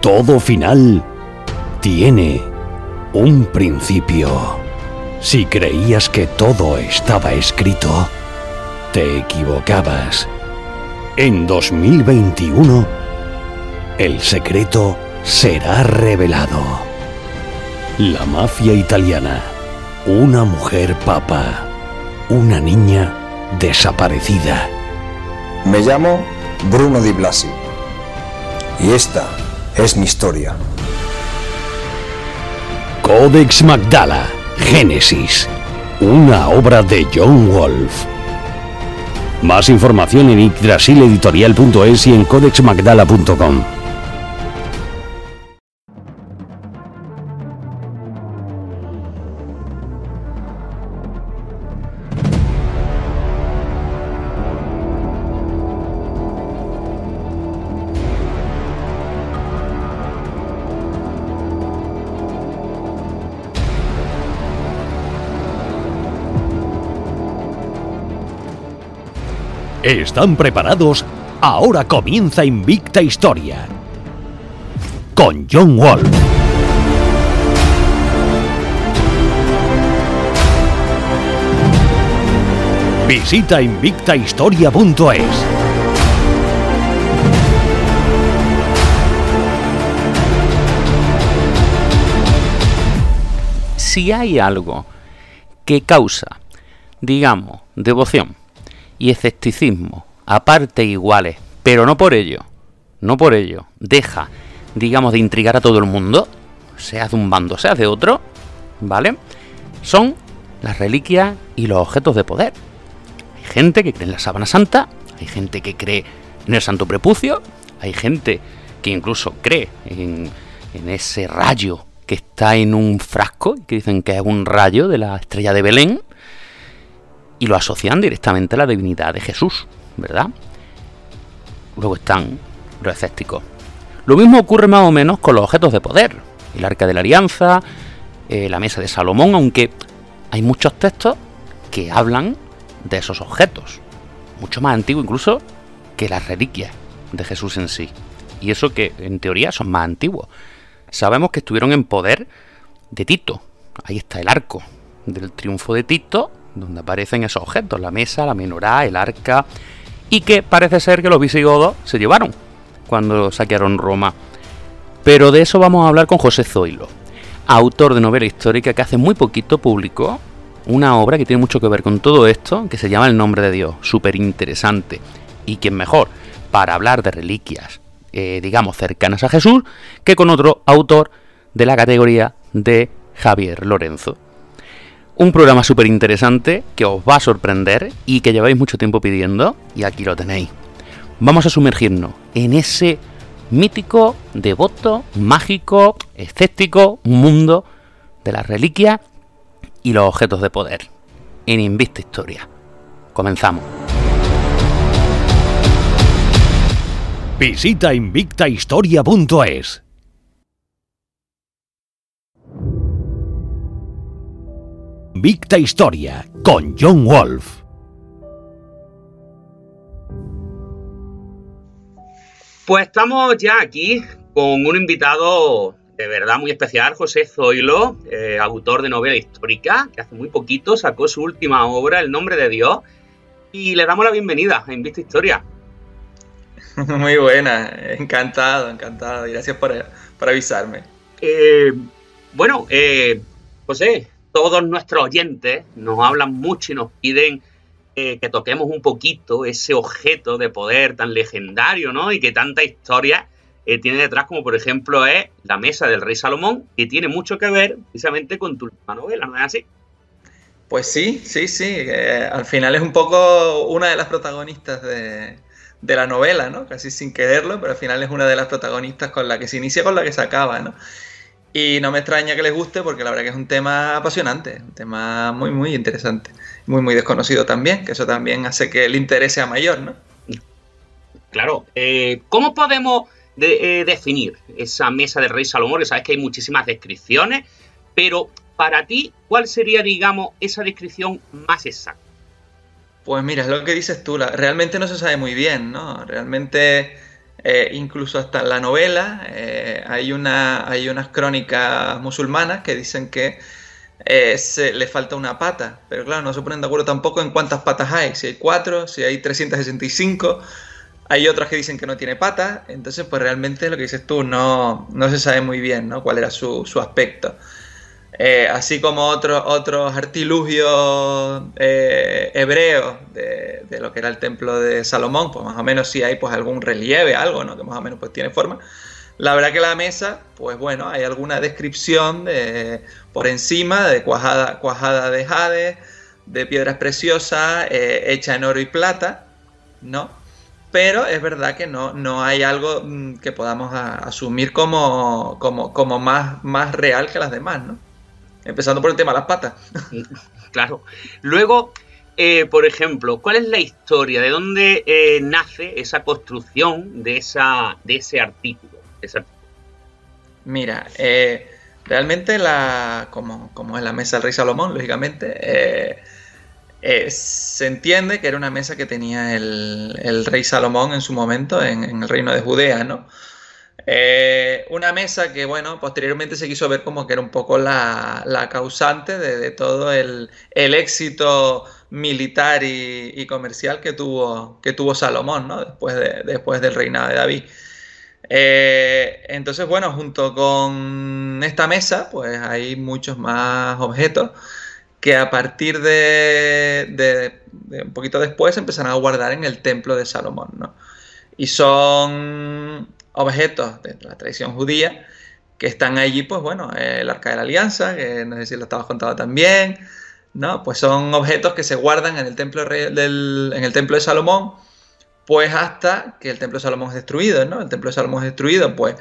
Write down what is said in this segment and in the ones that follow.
Todo final tiene un principio. Si creías que todo estaba escrito, te equivocabas. En 2021, el secreto será revelado. La mafia italiana, una mujer papa, una niña desaparecida. Me llamo Bruno Di Blasi y esta es mi historia. Codex Magdala, Génesis, una obra de John Wolf. Más información en yggdrasileditorial.es y en codexmagdala.com. ¿Están preparados? Ahora comienza Invicta Historia. Con John Wall. Visita invictahistoria.es. Si hay algo que causa, digamos, devoción, y escepticismo, aparte iguales, pero no por ello, no por ello, deja, digamos, de intrigar a todo el mundo, sea de un bando, sea de otro, ¿vale? Son las reliquias y los objetos de poder. Hay gente que cree en la sábana santa, hay gente que cree en el santo prepucio, hay gente que incluso cree en, en ese rayo que está en un frasco, que dicen que es un rayo de la estrella de Belén, y lo asocian directamente a la divinidad de Jesús, ¿verdad? Luego están los escépticos. Lo mismo ocurre más o menos con los objetos de poder, el arca de la alianza, eh, la mesa de Salomón, aunque hay muchos textos que hablan de esos objetos, mucho más antiguos incluso que las reliquias de Jesús en sí. Y eso que en teoría son más antiguos. Sabemos que estuvieron en poder de Tito. Ahí está el arco del triunfo de Tito donde aparecen esos objetos, la mesa, la menorá, el arca, y que parece ser que los visigodos se llevaron cuando saquearon Roma. Pero de eso vamos a hablar con José Zoilo, autor de novela histórica que hace muy poquito publicó una obra que tiene mucho que ver con todo esto, que se llama El nombre de Dios, súper interesante. Y quién mejor para hablar de reliquias, eh, digamos, cercanas a Jesús, que con otro autor de la categoría de Javier Lorenzo. Un programa súper interesante que os va a sorprender y que lleváis mucho tiempo pidiendo y aquí lo tenéis. Vamos a sumergirnos en ese mítico, devoto, mágico, escéptico mundo de las reliquias y los objetos de poder. En Invista Historia. Comenzamos. Visita invictahistoria.es. Victa Historia con John Wolf. Pues estamos ya aquí con un invitado de verdad muy especial, José Zoilo, eh, autor de novela histórica, que hace muy poquito sacó su última obra, El nombre de Dios, y le damos la bienvenida a Invista Historia. Muy buena, encantado, encantado, y gracias por, avisarme. Eh, bueno, eh, José, todos nuestros oyentes nos hablan mucho y nos piden eh, que toquemos un poquito ese objeto de poder tan legendario, ¿no? Y que tanta historia eh, tiene detrás, como por ejemplo es la mesa del rey Salomón, que tiene mucho que ver precisamente con tu novela, ¿no es así? Pues sí, sí, sí. al final es un poco una de las protagonistas de, de la novela, ¿no? Casi sin quererlo, pero al final es una de las protagonistas con la que se inicia, con la que se acaba, ¿no? Y no me extraña que les guste porque la verdad que es un tema apasionante, un tema muy, muy interesante. Muy, muy desconocido también, que eso también hace que el interés sea mayor, ¿no? Claro. Eh, ¿Cómo podemos eh, definir esa mesa del rey Salomón? sabes que hay muchísimas descripciones, pero para ti, ¿cuál sería, digamos, esa descripción más exacta? Pues mira, es lo que dices tú, realmente no se sabe muy bien, ¿no? Realmente eh, incluso hasta en la novela eh, hay, una, hay unas crónicas musulmanas que dicen que eh, se, le falta una pata, pero claro, no se ponen de acuerdo tampoco en cuántas patas hay, si hay cuatro, si hay 365, hay otras que dicen que no tiene patas, entonces pues realmente lo que dices tú no, no se sabe muy bien ¿no? cuál era su, su aspecto. Eh, así como otros otros artilugios eh, hebreos de, lo que era el templo de Salomón, pues más o menos sí hay pues algún relieve, algo, ¿no? Que más o menos pues tiene forma. La verdad que la mesa, pues bueno, hay alguna descripción de, por encima de cuajada, cuajada de jade, de piedras preciosas, eh, hecha en oro y plata, ¿no? Pero es verdad que no, no hay algo mm, que podamos asumir como, como, como más, más real que las demás, ¿no? Empezando por el tema de las patas. Claro. Luego, eh, por ejemplo, ¿cuál es la historia? ¿De dónde eh, nace esa construcción de, esa, de ese artículo? Mira, eh, realmente la, como, como es la mesa del rey Salomón, lógicamente, se entiende que era una mesa que tenía el, rey Salomón en su momento en, en el reino de Judea, ¿no? Eh, una mesa que, bueno, posteriormente se quiso ver como que era un poco la, causante de, todo el, éxito militar y, comercial que tuvo, que tuvo Salomón, ¿no? Después, de, después del reinado de David. Eh, entonces, bueno, junto con esta mesa, pues hay muchos más objetos que a partir de, de un poquito después empezaron a guardar en el templo de Salomón, ¿no? Y son objetos de la tradición judía que están allí, pues bueno, el Arca de la Alianza, que no sé si lo estabas contando también, ¿no? Pues son objetos que se guardan en el templo, del, en el templo de Salomón, pues hasta que el templo de Salomón es destruido, ¿no? El templo de Salomón es destruido, pues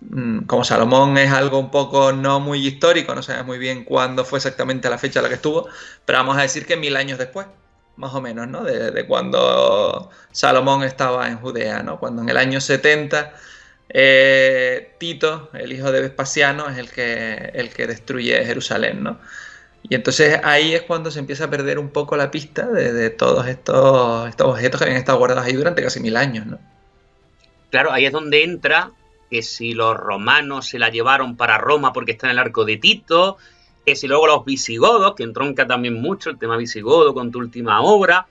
mm, como Salomón es algo un poco no muy histórico, no sabemos muy bien cuándo fue exactamente la fecha a la que estuvo, pero vamos a decir que mil años después más o menos, ¿no? De, cuando Salomón estaba en Judea, ¿no? Cuando en el año 70 eh, Tito, el hijo de Vespasiano, es el que, el que destruye Jerusalén, ¿no? Y entonces ahí es cuando se empieza a perder un poco la pista de, todos estos, estos objetos que habían estado guardados ahí durante casi mil años, ¿no? Claro, ahí es donde entra que si los romanos se la llevaron para Roma porque está en el arco de Tito, que si luego los visigodos, que entronca también mucho el tema visigodo con tu última obra,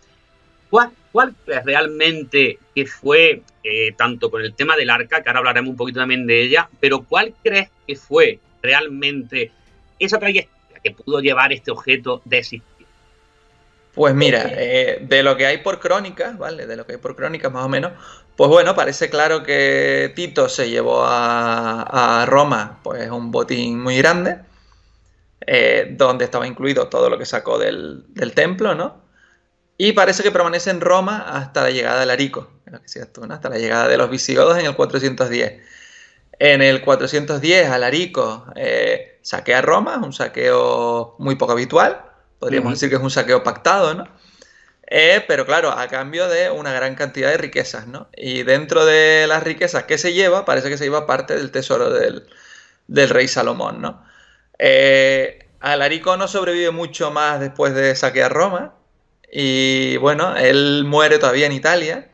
¿cuál, cuál realmente que fue, eh, tanto con el tema del arca, que ahora hablaremos un poquito también de ella, pero cuál crees que fue realmente esa trayectoria que pudo llevar este objeto de existir? Pues mira, eh, de lo que hay por crónicas, ¿vale? De lo que hay por crónicas más o menos, pues bueno, parece claro que Tito se llevó a, a Roma pues un botín muy grande eh, donde estaba incluido todo lo que sacó del, templo, ¿no? Y parece que permanece en Roma hasta la llegada de Arico, hasta la llegada de los visigodos en el 410. En el 410 Alarico eh, saquea Roma, un saqueo muy poco habitual, podríamos decir que es un saqueo pactado, ¿no? Eh, pero claro, a cambio de una gran cantidad de riquezas, ¿no? Y dentro de las riquezas que se lleva, parece que se lleva parte del tesoro del, del rey Salomón, ¿no? Eh, Alarico no sobrevive mucho más después de saquear Roma. Y bueno, él muere todavía en Italia.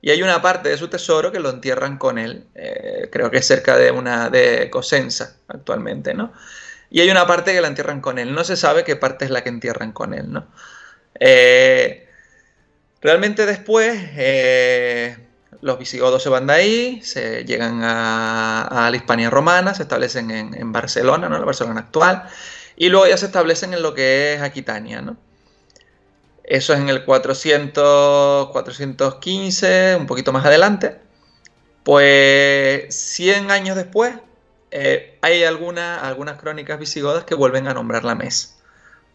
Y hay una parte de su tesoro que lo entierran con él. Eh, creo que es cerca de una de Cosenza actualmente, ¿no? Y hay una parte que la entierran con él. No se sabe qué parte es la que entierran con él, ¿no? Eh, realmente después los visigodos se van de ahí, se llegan a, la Hispania romana, se establecen en, Barcelona, ¿no? la Barcelona actual, y luego ya se establecen en lo que es Aquitania. ¿no? Eso es en el 400, 415, un poquito más adelante. Pues 100 años después, eh, hay algunas crónicas visigodas que vuelven a nombrar la mesa,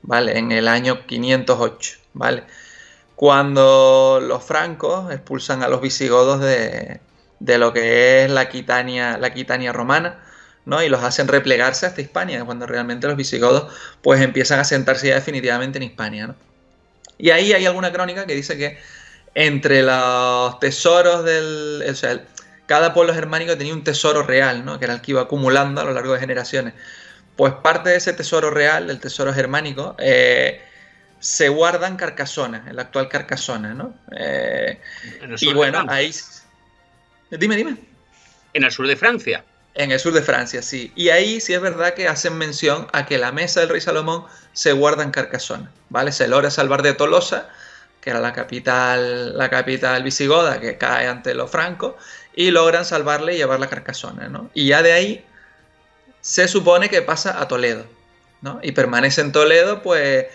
¿vale? En el año 508, ¿vale? Cuando los francos expulsan a los visigodos de, lo que es la Aquitania, la Aquitania romana, ¿no? Y los hacen replegarse hasta Hispania, cuando realmente los visigodos pues empiezan a sentarse ya definitivamente en Hispania, Y ahí hay alguna crónica que dice que entre los tesoros del... O sea, cada pueblo germánico tenía un tesoro real, ¿no? Que era el que iba acumulando a lo largo de generaciones. Pues parte de ese tesoro real, del tesoro germánico, eh, se guarda en Carcasona, en la actual Carcasona, ¿no? Eh, y bueno, ahí... Dime, dime. En el sur de Francia. En el sur de Francia, sí. Y ahí sí es verdad que hacen mención a que la mesa del rey Salomón se guarda en Carcasona, ¿vale? Se logra salvar de Tolosa, que era la capital, la capital visigoda que cae ante los francos, y logran salvarle y llevarla a Carcasona, ¿no? Y ya de ahí se supone que pasa a Toledo, ¿no? Y permanece en Toledo, pues,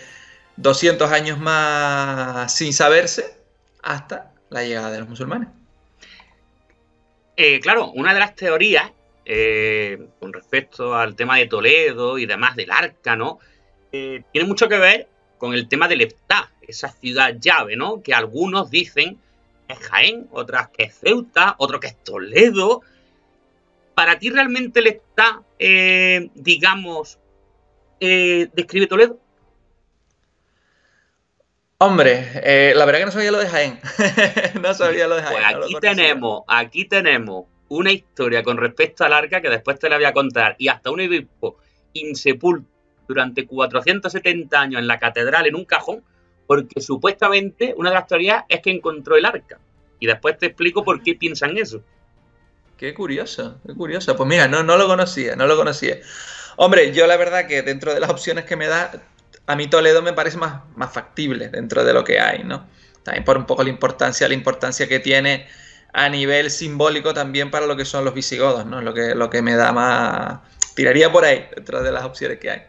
200 años más sin saberse hasta la llegada de los musulmanes. Eh, claro, una de las teorías eh, con respecto al tema de Toledo y demás del arca, ¿no? Eh, tiene mucho que ver con el tema del Eftá, esa ciudad llave, ¿no? Que algunos dicen es Jaén, otras que es Ceuta, otros que es Toledo. ¿Para ti realmente el Eftá, digamos, describe Toledo? Hombre, la verdad que no sabía lo de Jaén. no sabía lo de Jaén. Pues aquí tenemos, aquí tenemos una historia con respecto al arca que después te la voy a contar y hasta un obispo insepulto durante 470 años en la catedral en un cajón porque supuestamente una de las teorías es que encontró el arca y después te explico por qué piensan eso. Qué curioso, qué curioso. Pues mira, no, no lo conocía, no lo conocía. Hombre, yo la verdad que dentro de las opciones que me da, a mí Toledo me parece más, más factible dentro de lo que hay, ¿no? También por un poco la importancia, la importancia que tiene a nivel simbólico también para lo que son los visigodos, ¿no? Lo que, lo que me da más... Tiraría por ahí, dentro de las opciones que hay.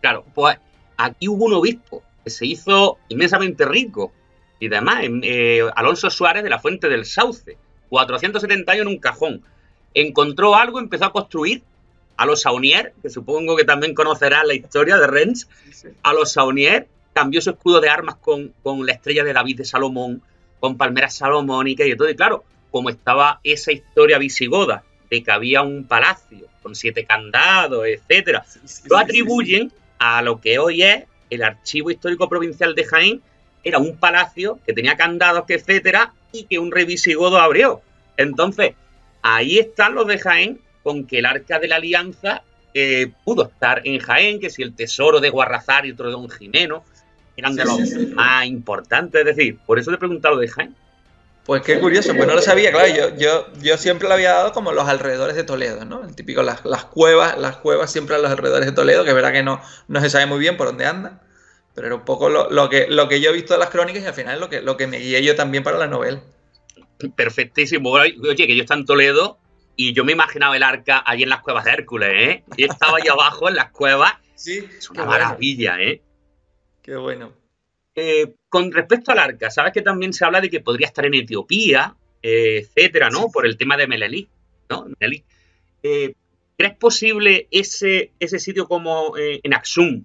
Claro, pues aquí hubo un obispo que se hizo inmensamente rico y demás, eh, Alonso Suárez de la Fuente del Sauce, 470 años en un cajón. Encontró algo, empezó a construir a los Saunier, que supongo que también conocerás la historia de Rennes, a los Saunier, cambió su escudo de armas con, con la estrella de David de Salomón, con palmeras salomónicas y todo. Y claro, como estaba esa historia visigoda de que había un palacio con siete candados, etcétera, lo atribuyen a lo que hoy es el Archivo Histórico Provincial de Jaén, era un palacio que tenía candados, etcétera, y que un rey visigodo abrió. Entonces, ahí están los de Jaén con que el Arca de la Alianza eh, pudo estar en Jaén, que si el tesoro de Guarrazar y otro de Don Jimeno eran de los más importantes. Es decir, por eso te he preguntado de Jaén. Pues qué curioso, pues no lo sabía, claro, yo, yo, yo siempre lo había dado como los alrededores de Toledo, ¿no? El típico, las, las cuevas, las cuevas siempre a los alrededores de Toledo, que es verdad que no, no se sabe muy bien por dónde andan, pero era un poco lo, que, lo que yo he visto de las crónicas y al final lo que, lo que me guié yo también para la novela. Perfectísimo. Oye, que yo estaba en Toledo y yo me imaginaba el arca allí en las cuevas de Hércules, ¿eh? Y estaba ahí abajo en las cuevas. Sí. Es una maravilla, ¿eh? Qué bueno. Eh, con respecto al arca, sabes que también se habla de que podría estar en Etiopía, eh, etcétera, ¿no? Por el tema de Melelí, ¿no? Eh, ¿Crees posible ese, ese sitio como en Axum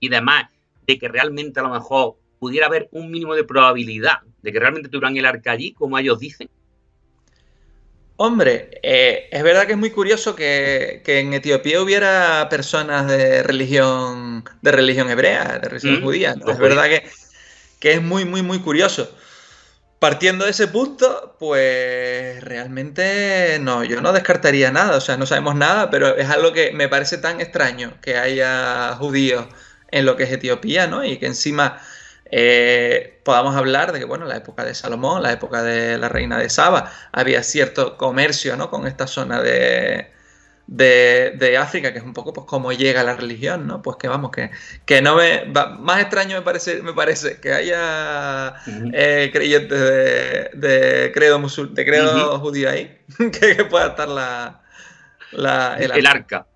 y demás, de que realmente a lo mejor pudiera haber un mínimo de probabilidad de que realmente tuvieran el arca allí, como ellos dicen? Hombre, es verdad que es muy curioso que, en Etiopía hubiera personas de religión, de religión hebrea, de religión mm, judía. Es verdad que, que es muy, muy, muy curioso. Partiendo de ese punto, pues realmente no, yo no descartaría nada, o sea, no sabemos nada, pero es algo que me parece tan extraño que haya judíos en lo que es Etiopía, ¿no? Y que encima eh, podamos hablar de que, bueno, la época de Salomón, la época de la reina de Saba, había cierto comercio, ¿no? Con esta zona de, de, África, que es un poco pues cómo llega la religión, ¿no? Pues que vamos, que, que no me... más extraño me parece, me parece que haya eh, creyentes de, credo, musul, de credo judío ahí, que, pueda estar la, el, arca.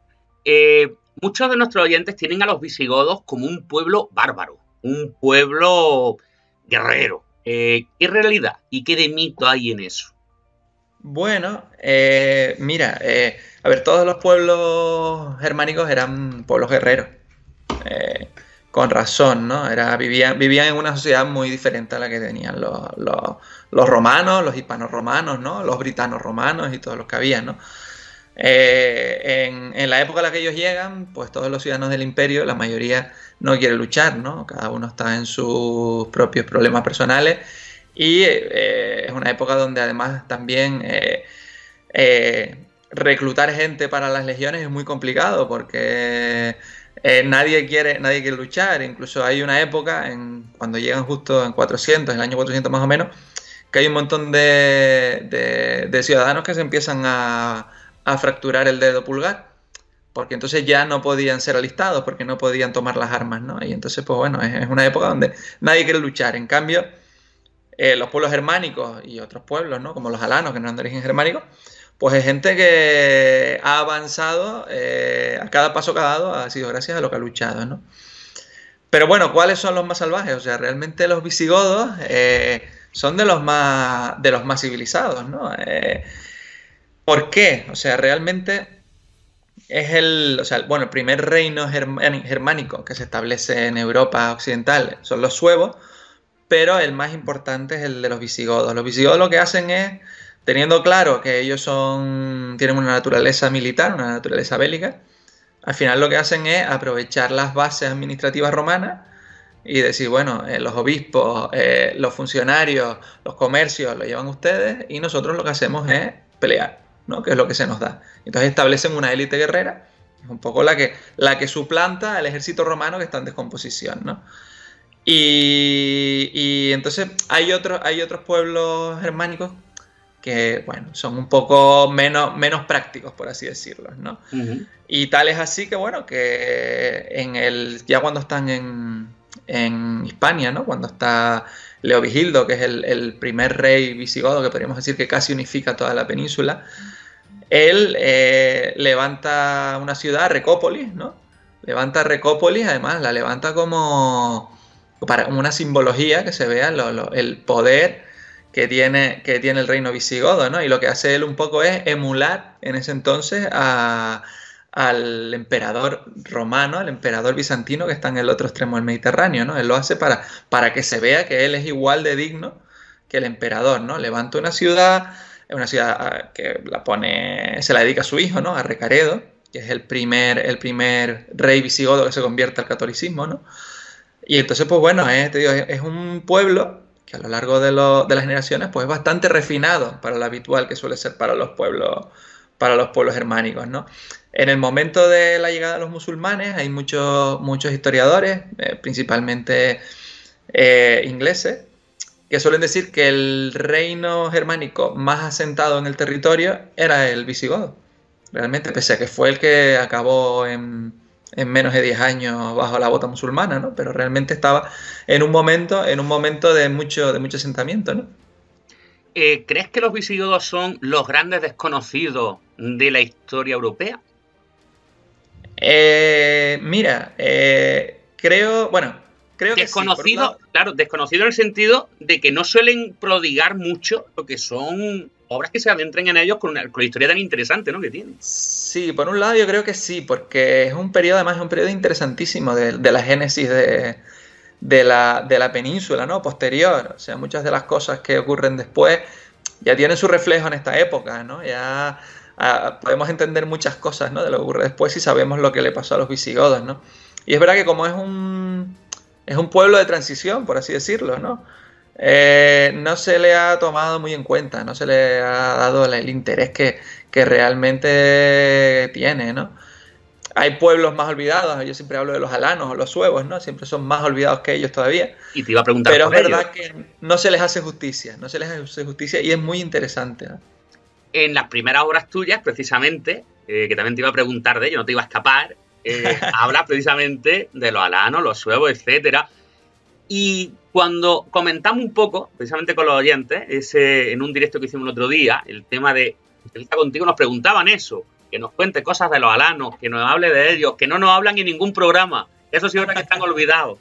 Eh, muchos de nuestros oyentes tienen a los visigodos como un pueblo bárbaro, un pueblo guerrero. Eh, ¿Qué realidad y qué de mito hay en eso? Bueno, mira, a ver, todos los pueblos germánicos eran pueblos guerreros. Eh, con razón, ¿no? Era, vivían, vivían en una sociedad muy diferente a la que tenían los, romanos, los hispanos romanos, ¿no? Los britanos romanos y todos los que había, ¿no? Eh, en, la época en la que ellos llegan, pues todos los ciudadanos del imperio, la mayoría no quiere luchar, ¿no? Cada uno está en sus propios problemas personales y eh, es una época donde además también reclutar gente para las legiones es muy complicado porque eh, nadie, quiere, nadie quiere luchar. Incluso hay una época, en, cuando llegan justo en 400, en el año 400 más o menos, que hay un montón de, de, ciudadanos que se empiezan a, a, fracturar el dedo pulgar, porque entonces ya no podían ser alistados, porque no podían tomar las armas, ¿no? Y entonces, pues bueno, es, una época donde nadie quiere luchar. En cambio, eh, los pueblos germánicos y otros pueblos, ¿no? Como los alanos, que no eran de origen germánico, pues es gente que ha avanzado eh, a cada paso que ha dado, ha sido gracias a lo que ha luchado, ¿no? Pero bueno, ¿cuáles son los más salvajes? O sea, realmente los visigodos eh, son de los más, de los más civilizados, ¿no? ¿Por qué? O sea, realmente es el, o sea, bueno, el primer reino germánico que se establece en Europa occidental son los suevos, pero el más importante es el de los visigodos. Los visigodos lo que hacen es, teniendo claro que ellos son, tienen una naturaleza militar, una naturaleza bélica, al final lo que hacen es aprovechar las bases administrativas romanas y decir, bueno, eh, los obispos, eh, los funcionarios, los comercios lo llevan ustedes y nosotros lo que hacemos es pelear, ¿no? Que es lo que se nos da. Entonces establecen una élite guerrera, es un poco la que, la que suplanta al ejército romano que está en descomposición, ¿no? Y, y entonces hay otros, hay otros pueblos germánicos que, bueno, son un poco menos, menos prácticos, por así decirlo, ¿no? Y tal es así que, bueno, que en el, ya cuando están en, en Hispania, ¿no? Cuando está Leovigildo, que es el, primer rey visigodo, que podríamos decir que casi unifica toda la península, él eh, levanta una ciudad, Recópolis, ¿no? Levanta Recópolis, además la levanta como para una simbología que se vea el poder que tiene, que tiene el reino visigodo, ¿no? Y lo que hace él un poco es emular en ese entonces al emperador romano, al emperador bizantino que está en el otro extremo del Mediterráneo, ¿no? Él lo hace para, para que se vea que él es igual de digno que el emperador, ¿no? Levanta una ciudad, una ciudad ah, que la pone, se la dedica a su hijo, ¿no? A Recaredo, que es el primer, el primer rey visigodo que se convierte al catolicismo, ¿no? Y entonces, pues bueno, es un pueblo que a lo largo de, las generaciones pues es bastante refinado para lo habitual que suele ser para los pueblos para los pueblos germánicos, ¿no? En el momento de la llegada de los musulmanes hay muchos, muchos historiadores, eh, principalmente eh, ingleses, que suelen decir que el reino germánico más asentado en el territorio era el visigodo. Realmente, pese a que fue el que acabó en, en menos de 10 años bajo la bota musulmana, ¿no? Pero realmente estaba en un momento, en un momento de mucho, de mucho asentamiento, ¿no? Eh, ¿Crees que los visigodos son los grandes desconocidos de la historia europea? Eh, mira, eh, creo, bueno, creo que desconocido, claro, desconocido en el sentido de que no suelen prodigar mucho lo que son obras que se adentren en ellos con una, historia tan interesante ¿no? que tienen. Sí, por un lado yo creo que sí, porque es un periodo, además es un periodo interesantísimo de, la génesis de, la, península, ¿no? Posterior. O sea, muchas de las cosas que ocurren después ya tienen su reflejo en esta época, ¿no? Ya ah, podemos entender muchas cosas, ¿no? De lo que ocurre después y sabemos lo que le pasó a los visigodos, ¿no? Y es verdad que como es un, es un pueblo de transición, por así decirlo, ¿no? Eh, no se le ha tomado muy en cuenta, no se le ha dado el interés que, realmente tiene, ¿no? Hay pueblos más olvidados, yo siempre hablo de los alanos o los suevos, ¿no? Siempre son más olvidados que ellos todavía. Y te iba a preguntar Pero es verdad que no se les hace justicia, no se les hace justicia y es muy interesante. En las primeras obras tuyas, precisamente, eh, que también te iba a preguntar de ello, no te iba a escapar, eh, hablas precisamente de los alanos, los suevos, etcétera. Y cuando comentamos un poco, precisamente con los oyentes, ese, en un directo que hicimos el otro día, el tema de entrevista contigo, nos preguntaban eso, que nos cuente cosas de los alanos, que nos hable de ellos, que no nos hablan en ningún programa. Eso sí ahora que están olvidados.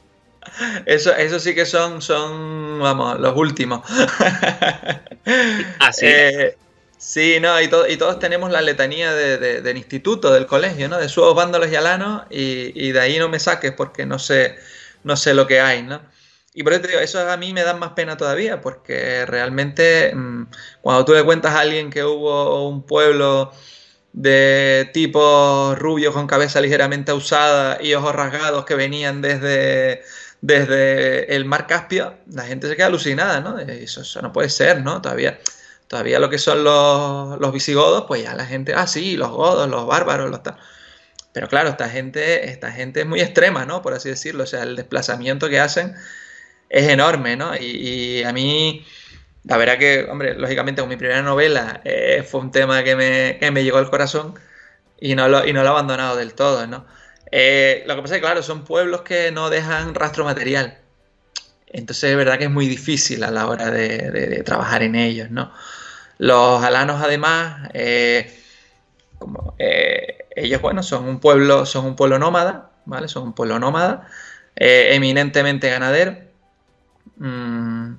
Eso, eso sí que son, son, vamos, los últimos. Así eh, Sí, no, y, y, todos tenemos la letanía del instituto, del colegio, ¿no? De suevos, vándalos y alanos, y, y, de ahí no me saques porque no sé, no sé lo que hay, ¿no? Y por eso te digo, eso a mí me da más pena todavía, porque realmente mm, cuando tú le cuentas a alguien que hubo un pueblo de tipo rubio con cabeza ligeramente usada y ojos rasgados que venían desde, desde el mar Caspio, la gente se queda alucinada, ¿no? Eso, eso no puede ser, ¿no? Todavía, todavía lo que son los, los visigodos, pues ya la gente, ah, sí, los godos, los bárbaros, los tal. Pero claro, esta gente, esta gente es muy extrema, ¿no? Por así decirlo. O sea, el desplazamiento que hacen es enorme, ¿no? Y, a mí la verdad que, hombre, lógicamente con mi primera novela eh, fue un tema que me, que me, llegó al corazón y no lo, y no lo he abandonado del todo, ¿no? Eh, lo que pasa es que, claro, son pueblos que no dejan rastro material. Entonces es verdad que es muy difícil a la hora de, trabajar en ellos, ¿no? Los alanos, además, eh, como, ellos, bueno, son un pueblo, son un pueblo nómada, ¿vale? Son un pueblo nómada, eminentemente ganadero. Mm,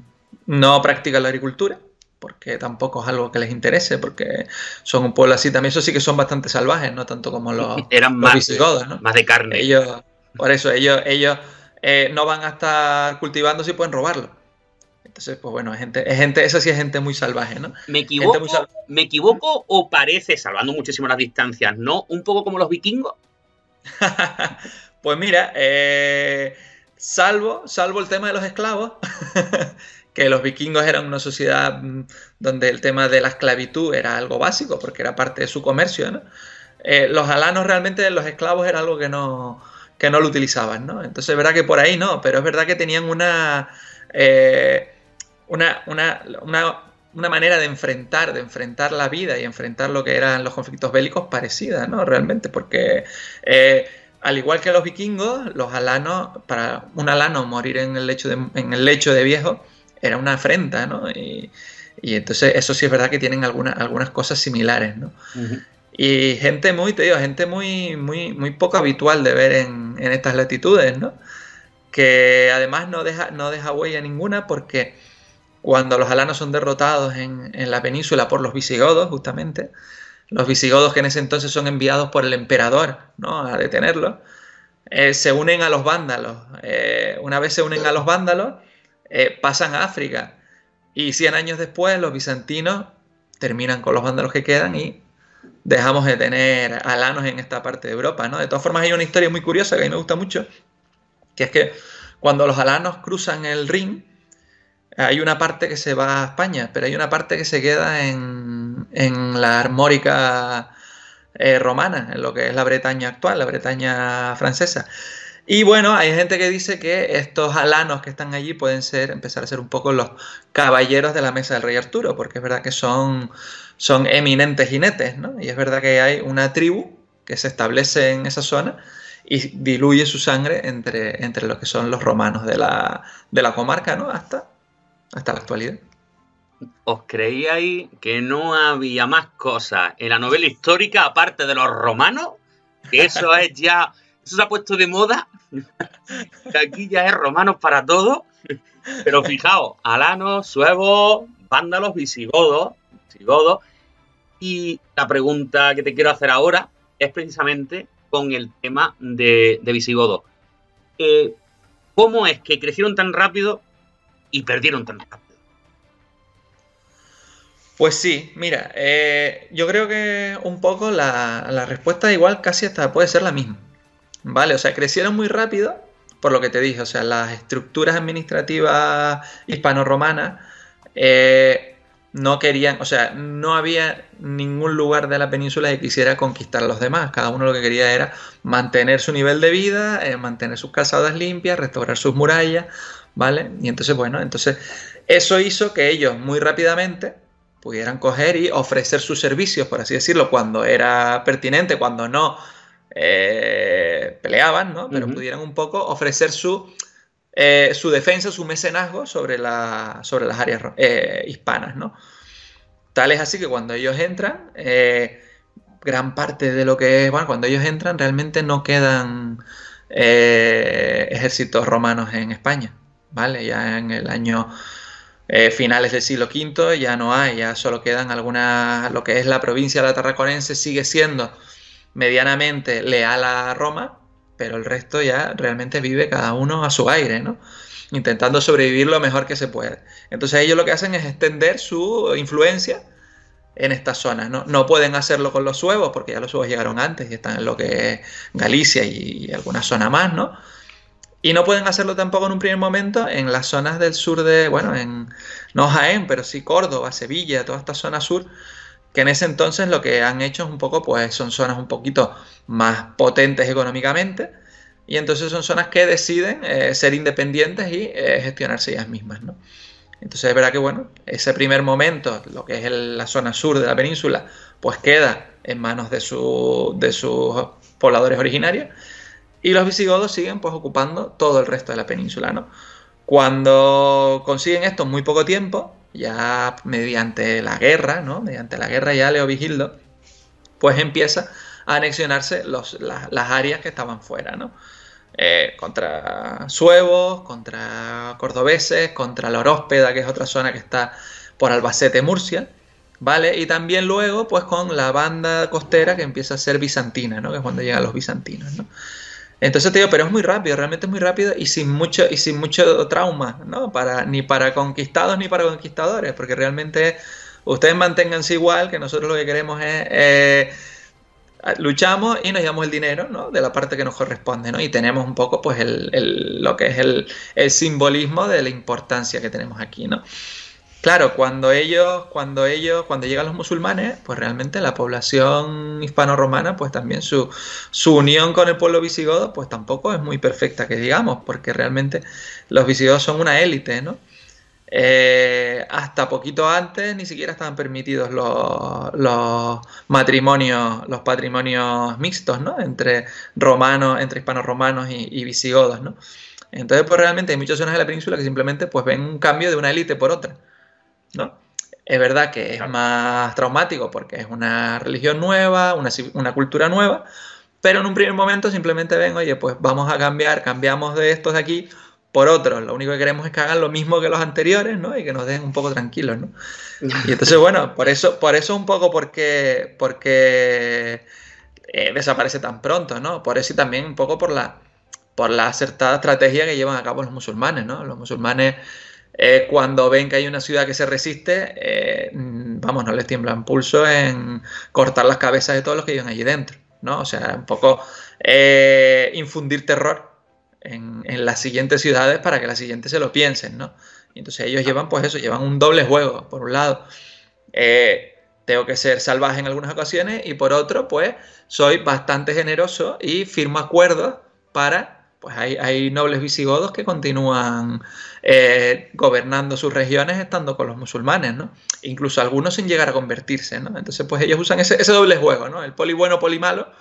no practican la agricultura, porque tampoco es algo que les interese, porque son un pueblo así también. Eso sí que son bastante salvajes, no tanto como los, Eran más, visigodos, ¿no? Más de carne. Ellos, por eso, ellos, ellos eh, no van a estar cultivando si pueden robarlo. Entonces, pues bueno, es gente, es gente, esa sí es gente muy salvaje, ¿no? ¿Me equivoco, ¿Me equivoco o parece, salvando muchísimo las distancias, ¿no? Un poco como los vikingos. pues mira, eh, salvo, salvo el tema de los esclavos, que los vikingos eran una sociedad mm, donde el tema de la esclavitud era algo básico, porque era parte de su comercio, ¿no? Eh, los alanos realmente, los esclavos, era algo que no, que no lo utilizaban, ¿no? Entonces es verdad que por ahí no, pero es verdad que tenían una, eh, una, una, una, manera de enfrentar, de enfrentar la vida y enfrentar lo que eran los conflictos bélicos parecida, ¿no? Realmente, porque... Eh, al igual que los vikingos, los alanos, para un alano morir en el lecho de, en el lecho de viejo, era una afrenta, ¿no? Y, entonces eso sí es verdad que tienen algunas, algunas cosas similares, ¿no? Y gente muy, te digo, gente muy, muy, muy poco habitual de ver en, estas latitudes, ¿no? Que además no deja, no deja huella ninguna porque cuando los alanos son derrotados en, la península por los visigodos, justamente, los visigodos que en ese entonces son enviados por el emperador, ¿no? A detenerlos, eh, se unen a los vándalos. Eh, una vez se unen a los vándalos, eh, pasan a África. Y 100 años después los bizantinos terminan con los vándalos que quedan y dejamos de tener alanos en esta parte de Europa, ¿no? De todas formas hay una historia muy curiosa que a mí me gusta mucho, que es que cuando los alanos cruzan el Rin, hay una parte que se va a España, pero hay una parte que se queda en, en la armórica eh, romana, en lo que es la Bretaña actual, la Bretaña francesa. Y bueno, hay gente que dice que estos alanos que están allí pueden ser, empezar a ser un poco los caballeros de la mesa del rey Arturo, porque es verdad que son, son eminentes jinetes, ¿no? Y es verdad que hay una tribu que se establece en esa zona y diluye su sangre entre, entre lo que son los romanos de la, de la comarca, ¿no? Hasta, hasta la actualidad. ¿Os creíais que no había más cosas en la novela histórica aparte de los romanos? Que eso es ya eso se ha puesto de moda. aquí ya es romanos para todo. Pero fijaos, alanos, suevos, vándalos, visigodos, visigodos. Y la pregunta que te quiero hacer ahora es precisamente con el tema de, de visigodos. Eh, ¿Cómo es que crecieron tan rápido y perdieron tan rápido? Pues sí, mira, eh, yo creo que un poco la, la respuesta igual casi hasta puede ser la misma. ¿vale? O sea, crecieron muy rápido, por lo que te dije, o sea, las estructuras administrativas hispano-romanas eh, no querían, o sea, no había ningún lugar de la península que quisiera conquistar a los demás, cada uno lo que quería era mantener su nivel de vida, eh, mantener sus calzadas limpias, restaurar sus murallas, ¿vale? Y entonces, bueno, entonces eso hizo que ellos muy rápidamente pudieran coger y ofrecer sus servicios, por así decirlo, cuando era pertinente, cuando no eh, peleaban, ¿no? Pero pudieran un poco ofrecer su, eh, su defensa, su mecenazgo sobre, la, sobre las áreas eh, hispanas, ¿no? Tal es así que cuando ellos entran, gran parte de lo que es, bueno, cuando ellos entran realmente no quedan ejércitos romanos en España, ¿vale? Ya en el año... finales del siglo V ya no hay, ya solo quedan algunas, lo que es la provincia de la Tarraconense sigue siendo medianamente leal a Roma, pero el resto ya realmente vive cada uno a su aire, ¿no? Intentando sobrevivir lo mejor que se puede. Entonces ellos lo que hacen es extender su influencia en estas zonas. ¿no? no pueden hacerlo con los suevos, porque ya los suevos llegaron antes y están en lo que es Galicia y alguna zona más, ¿no? Y no pueden hacerlo tampoco en un primer momento en las zonas del sur de, bueno, en no Jaén, pero sí Córdoba, Sevilla, toda esta zona sur, que en ese entonces lo que han hecho es un poco, pues son zonas un poquito más potentes económicamente y entonces son zonas que deciden eh, ser independientes y eh, gestionarse ellas mismas, ¿no? Entonces es verdad que, bueno, ese primer momento, lo que es la zona sur de la península, pues queda en manos de, su, de sus pobladores originarios y los visigodos siguen pues ocupando todo el resto de la península, ¿no? Cuando consiguen esto en muy poco tiempo, ya mediante la guerra, ¿no? Mediante la guerra ya Leovigildo, pues empieza a anexionarse las áreas que estaban fuera, ¿no? Eh, contra suevos, contra cordobeses, contra la Oróspeda, que es otra zona que está por Albacete, Murcia, ¿vale? Y también luego, pues con la banda costera que empieza a ser bizantina, ¿no? Que es cuando llegan los bizantinos, ¿no? Entonces te digo, pero es muy rápido, realmente es muy rápido y sin mucho, y sin mucho trauma, ¿no? Para, ni para conquistados ni para conquistadores, porque realmente ustedes manténganse igual, que nosotros lo que queremos es... Eh, luchamos y nos llevamos el dinero ¿no? de la parte que nos corresponde ¿no? y tenemos un poco pues el, lo que es el, el, simbolismo de la importancia que tenemos aquí ¿no? Claro cuando ellos cuando ellos cuando llegan los musulmanes pues realmente la población hispano-romana pues también su, su unión con el pueblo visigodo pues tampoco es muy perfecta que digamos porque realmente los visigodos son una élite ¿no? Eh, hasta poquito antes ni siquiera estaban permitidos los, matrimonios, los patrimonios mixtos, ¿no? Entre romanos, entre hispanos romanos y, visigodos, ¿no? Entonces, pues realmente hay muchas zonas de la península que simplemente pues ven un cambio de una élite por otra, ¿no? Es verdad que es más traumático porque es una religión nueva, una, una cultura nueva, pero en un primer momento simplemente ven, oye, pues vamos a cambiar, cambiamos de estos de aquí por otros. Lo único que queremos es que hagan lo mismo que los anteriores, ¿no? Y que nos dejen un poco tranquilos, ¿no? Y entonces, bueno, por eso, por eso un poco porque, porque eh, desaparece tan pronto, ¿no? Por eso y también un poco por la, por la acertada estrategia que llevan a cabo los musulmanes, ¿no? Los musulmanes, eh, cuando ven que hay una ciudad que se resiste, eh, vamos, no les tiemblan pulso en cortar las cabezas de todos los que viven allí dentro, ¿no? O sea, un poco infundir terror en, las siguientes ciudades para que las siguientes se lo piensen, ¿no? Y entonces ellos llevan, pues eso, llevan un doble juego. Por un lado, eh, tengo que ser salvaje en algunas ocasiones y por otro, pues soy bastante generoso y firmo acuerdos para, pues hay, nobles visigodos que continúan eh, gobernando sus regiones estando con los musulmanes, ¿no? Incluso algunos sin llegar a convertirse, ¿no? Entonces, pues ellos usan ese, doble juego, ¿no? El poli bueno, poli malo,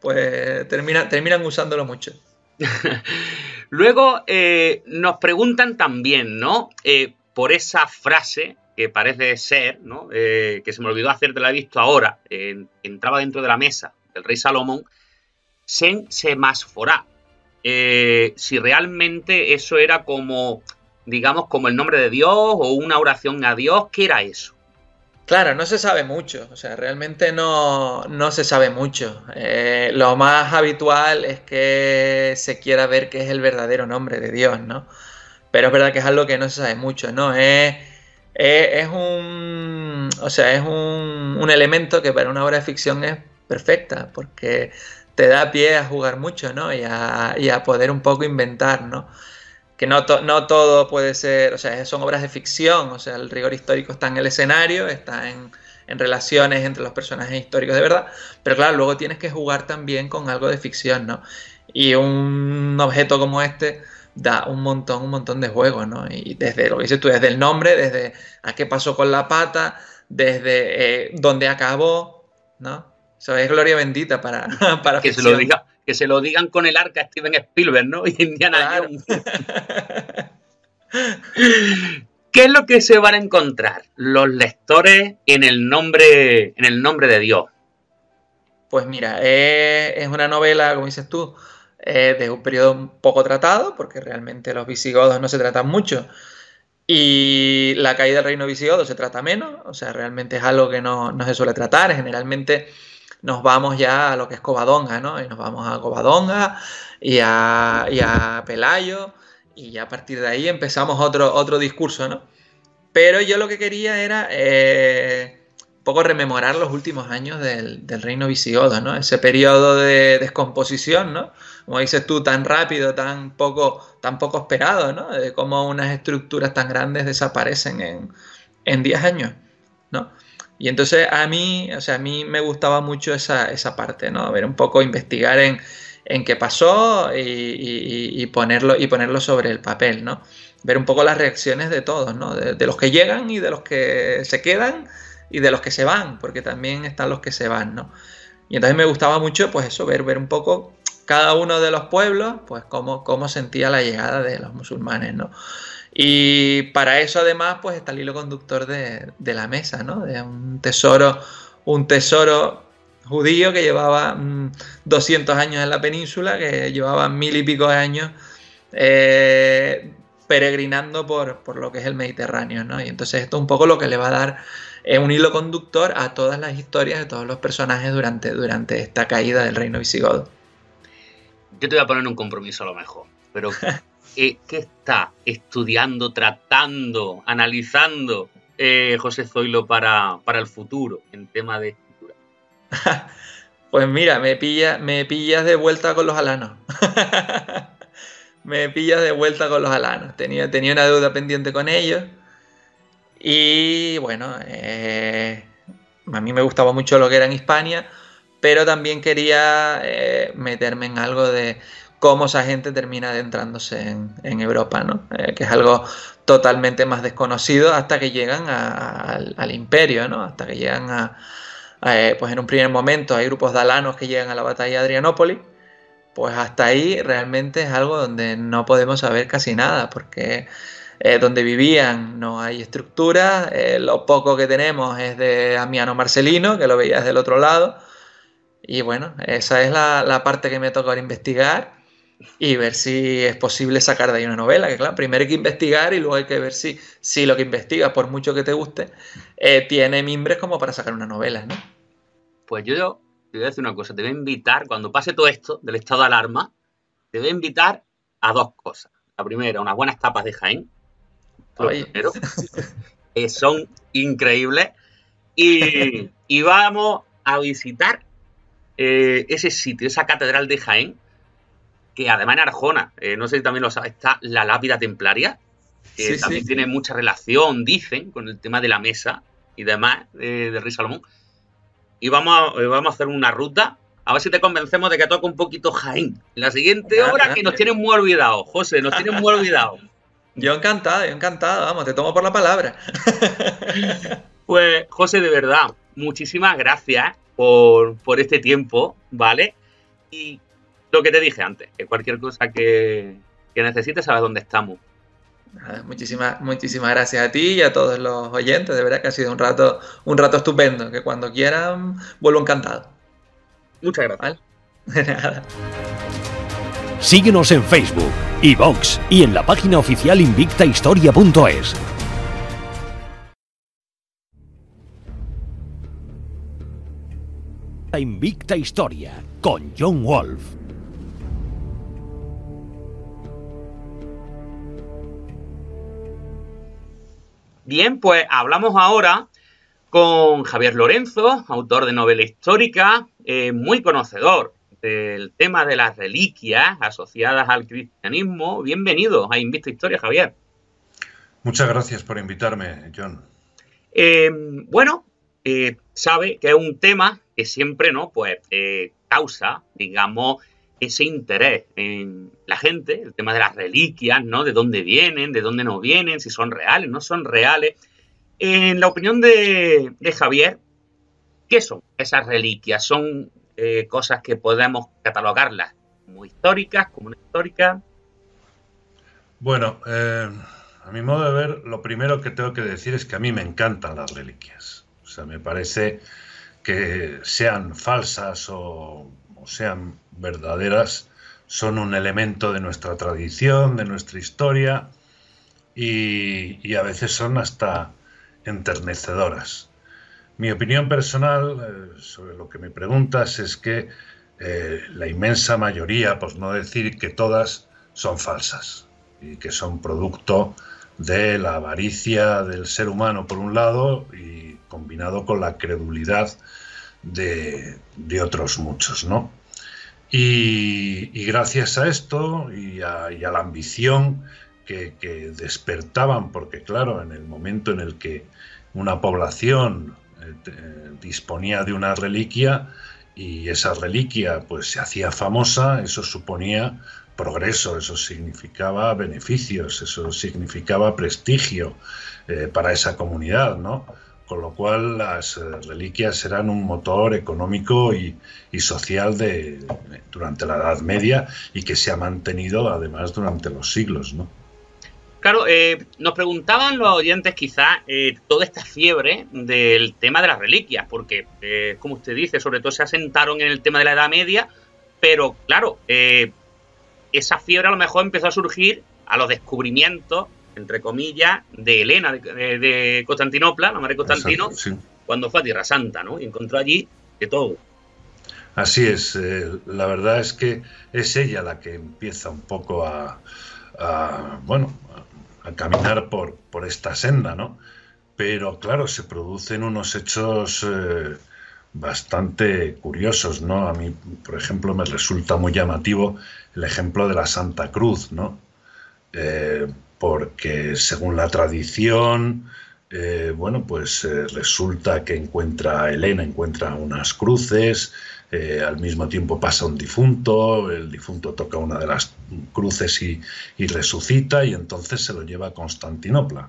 pues termina, terminan usándolo mucho. Luego eh, nos preguntan también, ¿no? Eh, por esa frase que parece ser, ¿no? Que se me olvidó hacer, te la he visto ahora, entraba dentro de la mesa del rey Salomón, sen semasforá. si realmente eso era como, digamos, como el nombre de Dios o una oración a Dios, ¿qué era eso? Claro, no se sabe mucho, o sea, realmente no, se sabe mucho. Eh, lo más habitual es que se quiera ver qué es el verdadero nombre de Dios, ¿no? Pero es verdad que es algo que no se sabe mucho, ¿no? Es, es, un, o sea, es un, un, elemento que para una obra de ficción es perfecta, porque te da pie a jugar mucho, ¿no? Y a, y a poder un poco inventar, ¿no? que no, todo puede ser, o sea, son obras de ficción, o sea, el rigor histórico está en el escenario, está en, relaciones entre los personajes históricos de verdad, pero claro, luego tienes que jugar también con algo de ficción, ¿no? Y un objeto como este da un montón, un montón de juegos, ¿no? Y desde lo que dices tú, desde el nombre, desde a qué pasó con la pata, desde eh, dónde acabó, ¿no? Eso es gloria bendita para, para que se lo diga que se lo digan con el arca Steven Spielberg, ¿no? Y Indiana Jones. ¿Qué es lo que se van a encontrar los lectores en el nombre, en el nombre de Dios? Pues mira, es una novela, como dices tú, de un periodo poco tratado, porque realmente los visigodos no se tratan mucho. Y la caída del reino visigodo se trata menos, o sea, realmente es algo que no, no se suele tratar. Generalmente nos vamos ya a lo que es Covadonga, ¿no? Y nos vamos a Covadonga y a, y a Pelayo y a partir de ahí empezamos otro, otro discurso, ¿no? Pero yo lo que quería era eh, un poco rememorar los últimos años del, reino visigodo, ¿no? Ese periodo de descomposición, ¿no? Como dices tú, tan rápido, tan poco, tan poco esperado, ¿no? De cómo unas estructuras tan grandes desaparecen en, en 10 años, ¿no? Y entonces a mí, o sea, a mí me gustaba mucho esa, esa parte, ¿no? Ver un poco, investigar en, en qué pasó y, ponerlo, y ponerlo sobre el papel, ¿no? ver un poco las reacciones de todos, ¿no? De, los que llegan y de los que se quedan y de los que se van, porque también están los que se van, ¿no? Y entonces me gustaba mucho, pues eso, ver, ver un poco cada uno de los pueblos, pues cómo, cómo sentía la llegada de los musulmanes, ¿no? Y para eso además, pues está el hilo conductor de, de la mesa, ¿no? De un tesoro, un tesoro judío que llevaba 200 mm, años en la península, que llevaba mil y pico de años eh, peregrinando por, lo que es el Mediterráneo, ¿no? Y entonces esto es un poco lo que le va a dar eh, un hilo conductor a todas las historias de todos los personajes durante, durante esta caída del reino visigodo. Yo te voy a poner un compromiso a lo mejor, pero ¿qué, está estudiando, tratando, analizando eh, José Zoilo para, para el futuro en tema de escritura? pues mira, me, pilla, me pillas de vuelta con los alanos. me pillas de vuelta con los alanos. Tenía, tenía una deuda pendiente con ellos. Y bueno, eh, a mí me gustaba mucho lo que era en Hispania, pero también quería eh, meterme en algo de cómo esa gente termina adentrándose en, Europa, ¿no? Eh, que es algo totalmente más desconocido hasta que llegan al, imperio, ¿no? Hasta que llegan a, pues en un primer momento hay grupos de alanos que llegan a la batalla de Adrianópolis pues hasta ahí realmente es algo donde no podemos saber casi nada, porque eh, donde vivían no hay estructura, eh, lo poco que tenemos es de Amiano Marcelino, que lo veías del otro lado, y bueno, esa es la, parte que me toca ahora investigar y ver si es posible sacar de ahí una novela, que claro, primero hay que investigar y luego hay que ver si, si lo que investigas, por mucho que te guste, eh, tiene mimbres como para sacar una novela, ¿no? Pues yo te voy a decir una cosa, te voy a invitar, cuando pase todo esto del estado de alarma, te voy a invitar a dos cosas. La primera, unas buenas tapas de Jaén. Primero, que son increíbles. Y, vamos a visitar eh, ese sitio, esa catedral de Jaén, que además en Arjona, eh, no sé si también lo sabes, está la lápida templaria, que también tiene mucha relación, dicen, con el tema de la mesa y demás eh, de Rey Salomón y vamos a, eh, vamos a hacer una ruta. A ver si te convencemos de que toque un poquito Jaén. La siguiente hora que nos tienen muy olvidados, José, nos tienen muy olvidados. Yo encantado, yo encantado, vamos, te tomo por la palabra. Pues, José, de verdad, muchísimas gracias por, este tiempo, ¿vale? Y lo que te dije antes, que cualquier cosa que, que necesites, sabes dónde estamos muchísimas, muchísimas gracias a ti y a todos los oyentes. De verdad que ha sido un rato, un rato estupendo. Que cuando quieran, vuelvo encantado. Muchas gracias. Nada. Síguenos en Facebook, iVox y en la página oficial invictahistoria.es. Invicta Historia con John Wolf. Bien, pues hablamos ahora con Javier Lorenzo, autor de novela histórica, eh, muy conocedor del tema de las reliquias asociadas al cristianismo. Bienvenido a Invista Historia, Javier. Muchas gracias por invitarme, John. Eh, bueno, eh, sabe que es un tema que siempre, ¿no? Pues causa, digamos, ese interés en la gente, el tema de las reliquias, ¿no? De dónde vienen, de dónde no vienen, si son reales, no son reales. En la opinión de, Javier, ¿qué son esas reliquias? ¿Son eh, cosas que podemos catalogarlas como históricas, como no históricas? Bueno, eh, a mi modo de ver, lo primero que tengo que decir es que a mí me encantan las reliquias. O sea, me parece que sean falsas o sean verdaderas, son un elemento de nuestra tradición, de nuestra historia y, a veces son hasta enternecedoras. Mi opinión personal eh, sobre lo que me preguntas es que eh, la inmensa mayoría, por no decir que todas, son falsas y que son producto de la avaricia del ser humano por un lado y combinado con la credulidad de, de otros muchos, ¿no? Y, gracias a esto y a, la ambición que, despertaban, porque claro, en el momento en el que una población eh, eh, disponía de una reliquia y esa reliquia pues se hacía famosa, eso suponía progreso, eso significaba beneficios, eso significaba prestigio eh, para esa comunidad, ¿no? Con lo cual las eh, reliquias eran un motor económico y, social de, durante la Edad Media y que se ha mantenido además durante los siglos, ¿no? Claro, eh, nos preguntaban los oyentes quizás toda esta fiebre del tema de las reliquias, porque, como usted dice, sobre todo se asentaron en el tema de la Edad Media, pero claro, esa fiebre a lo mejor empezó a surgir a los descubrimientos, entre comillas, de Elena de, Constantinopla, la madre Constantino, cuando fue a Tierra Santa, ¿no? Y encontró allí de todo. Así es, eh, la verdad es que es ella la que empieza un poco a, bueno, a, caminar por, por esta senda, ¿no? Pero claro, se producen unos hechos eh, bastante curiosos, ¿no? A mí, por ejemplo, me resulta muy llamativo el ejemplo de la Santa Cruz, ¿no? Eh, porque según la tradición, eh, bueno, pues eh, resulta que encuentra Elena, encuentra unas cruces, al mismo tiempo pasa un difunto, el difunto toca una de las cruces y, y resucita y entonces se lo lleva a Constantinopla.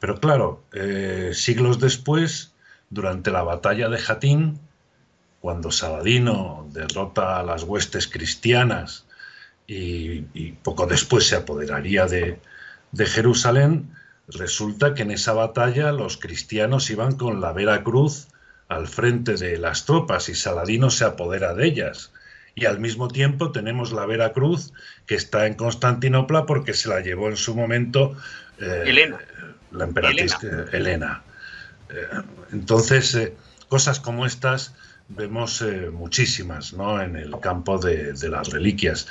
Pero claro, siglos después, durante la batalla de Jatín, cuando Saladino derrota a las huestes cristianas y, poco después se apoderaría de, Jerusalén, resulta que en esa batalla los cristianos iban con la Vera Cruz al frente de las tropas y Saladino se apodera de ellas. Y al mismo tiempo tenemos la Vera Cruz que está en Constantinopla porque se la llevó en su momento eh, la emperatriz Elena. Eh, entonces, eh, cosas como estas vemos eh, muchísimas ¿no? en el campo de, las reliquias.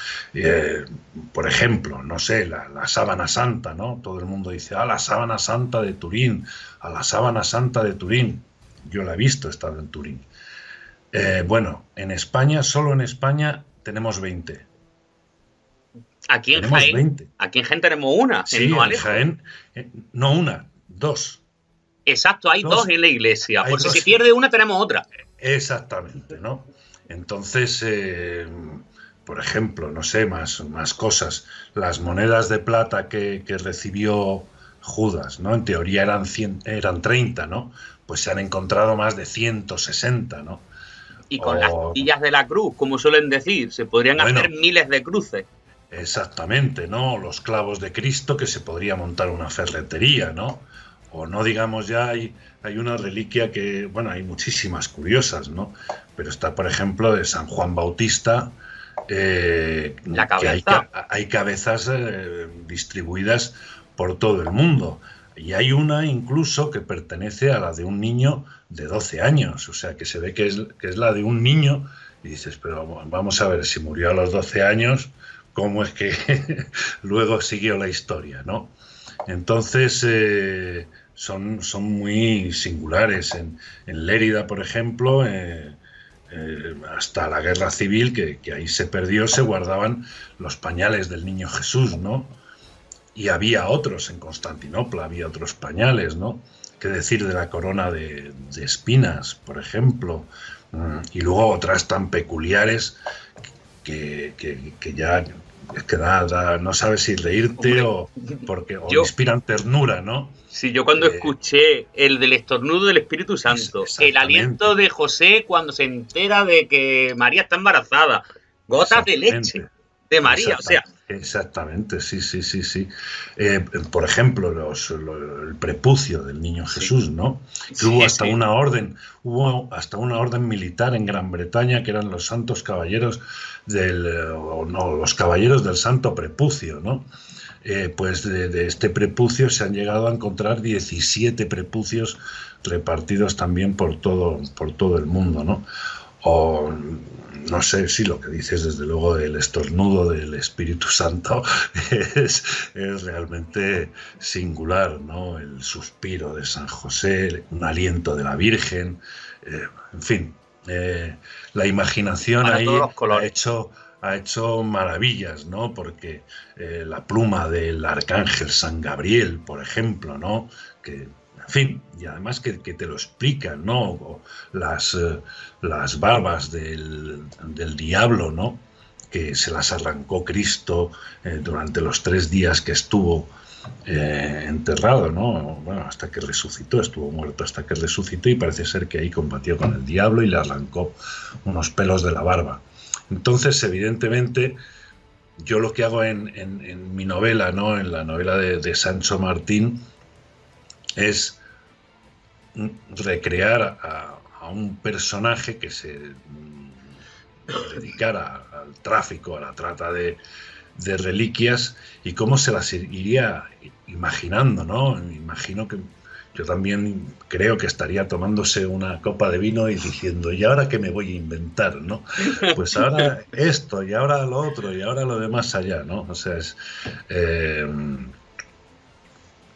por ejemplo, no sé, la, sábana santa, ¿no? Todo el mundo dice, ah, la sábana santa de Turín, a la sábana santa de Turín. Yo la he visto, he estado en Turín. bueno, en España, solo en España, tenemos 20. Aquí en Jaén, aquí en Jaén tenemos una. Sí, en Jaén, no una, dos. Exacto, hay dos, en la iglesia. Por si pierde una, tenemos otra. Exactamente, ¿no? Entonces, eh, por ejemplo, no sé, más, más cosas. Las monedas de plata que, recibió Judas, ¿no? En teoría eran, eran 30, ¿no? Pues se han encontrado más de 160, ¿no? Y con las sillas de la cruz, como suelen decir, se podrían hacer miles de cruces. Exactamente, ¿no? Los clavos de Cristo que se podría montar una ferretería, ¿no? O no digamos ya hay, hay una reliquia que, bueno, hay muchísimas curiosas, ¿no? Pero está, por ejemplo, de San Juan Bautista, eh, La cabeza. Que hay, cabezas eh, distribuidas por todo el mundo. Y hay una incluso que pertenece a la de un niño de 12 años, o sea, que se ve que es, que es la de un niño, y dices, pero vamos a ver, si murió a los 12 años, ¿cómo es que luego siguió la historia, no? Entonces, eh, son, son muy singulares. En, en Lérida, por ejemplo, eh, eh, hasta la guerra civil, que, ahí se perdió, se guardaban los pañales del niño Jesús, ¿no? Y había otros en Constantinopla, había otros pañales, ¿no? ¿Qué decir de la corona de, espinas, por ejemplo? Mm, y luego otras tan peculiares que, que ya es que da, no sabes si reírte o porque inspiran ternura, ¿no? Sí, yo cuando eh, escuché el del estornudo del Espíritu Santo, el aliento de José cuando se entera de que María está embarazada, gotas de leche de María, o sea. Exactamente, sí, sí, sí, sí. Eh, por ejemplo, los, el prepucio del niño Jesús, ¿no? hubo hasta una orden, hubo hasta una orden militar en Gran Bretaña que eran los santos caballeros del, no, los caballeros del Santo Prepucio, ¿no? Eh, pues de, este prepucio se han llegado a encontrar 17 prepucios repartidos también por todo, por todo el mundo, ¿no? O no sé si lo que dices desde luego del estornudo del Espíritu Santo es, realmente singular, ¿no? El suspiro de San José, un aliento de la Virgen, eh, en fin, eh, la imaginación ahí ha hecho, ha hecho maravillas, ¿no? Porque eh, la pluma del arcángel San Gabriel, por ejemplo, ¿no? Que, en fin, y además que, te lo explican, ¿no? las, eh, las barbas del, diablo, ¿no? que se las arrancó Cristo eh, durante los tres días que estuvo eh, enterrado, ¿no? Bueno, hasta que resucitó, estuvo muerto hasta que resucitó y parece ser que ahí combatió con el diablo y le arrancó unos pelos de la barba. Entonces, evidentemente, yo lo que hago en, mi novela, ¿no? En la novela de, Sancho Martín, es recrear a, un personaje que se dedicara al tráfico, a la trata de, de reliquias y cómo se las iría imaginando, ¿no? Imagino que yo también creo que estaría tomándose una copa de vino y diciendo, ¿y ahora qué me voy a inventar, no? Pues ahora esto, y ahora lo otro, y ahora lo demás allá, ¿no? O sea, es... Eh,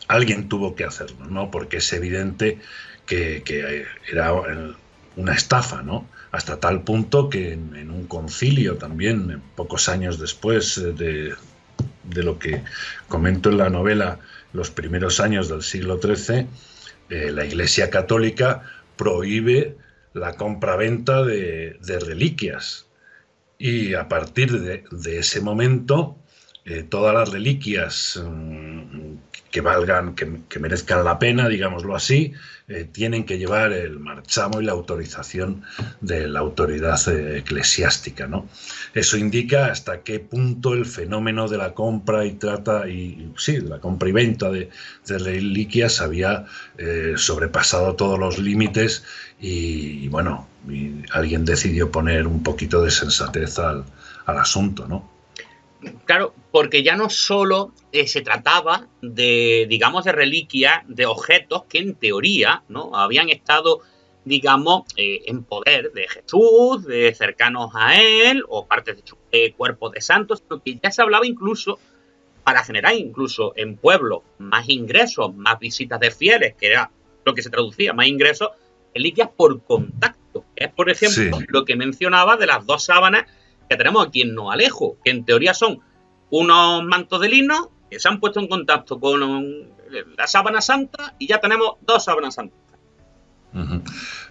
alguien tuvo que hacerlo, ¿no? Porque es evidente que, era una estafa, ¿no? hasta tal punto que en, un concilio también, pocos años después eh, de, lo que comento en la novela, los primeros años del siglo XIII, eh, la Iglesia Católica prohíbe la compra-venta de, reliquias. Y a partir de, ese momento, eh, todas las reliquias mm, que valgan, que, merezcan la pena, digámoslo así, eh, tienen que llevar el marchamo y la autorización de la autoridad eh, eclesiástica. ¿no? Eso indica hasta qué punto el fenómeno de la compra y trata, y sí, la compra y venta de, reliquias había eh, sobrepasado todos los límites y, bueno, alguien decidió poner un poquito de sensatez al asunto, ¿no? Claro, porque ya no solo eh, se trataba de, digamos, de reliquias, de objetos que en teoría, ¿no? Habían estado, digamos, eh, en poder de Jesús, de cercanos a él, o partes de su cuerpo de santos, sino que ya se hablaba incluso para generar incluso en pueblos más ingresos, más visitas de fieles, que era lo que se traducía, más ingresos, reliquias por contacto. Es, por ejemplo, lo que mencionaba de las dos sábanas que tenemos aquí en Alejo, que en teoría son unos mantos de lino que se han puesto en contacto con la sábana santa y ya tenemos dos sábanas santas.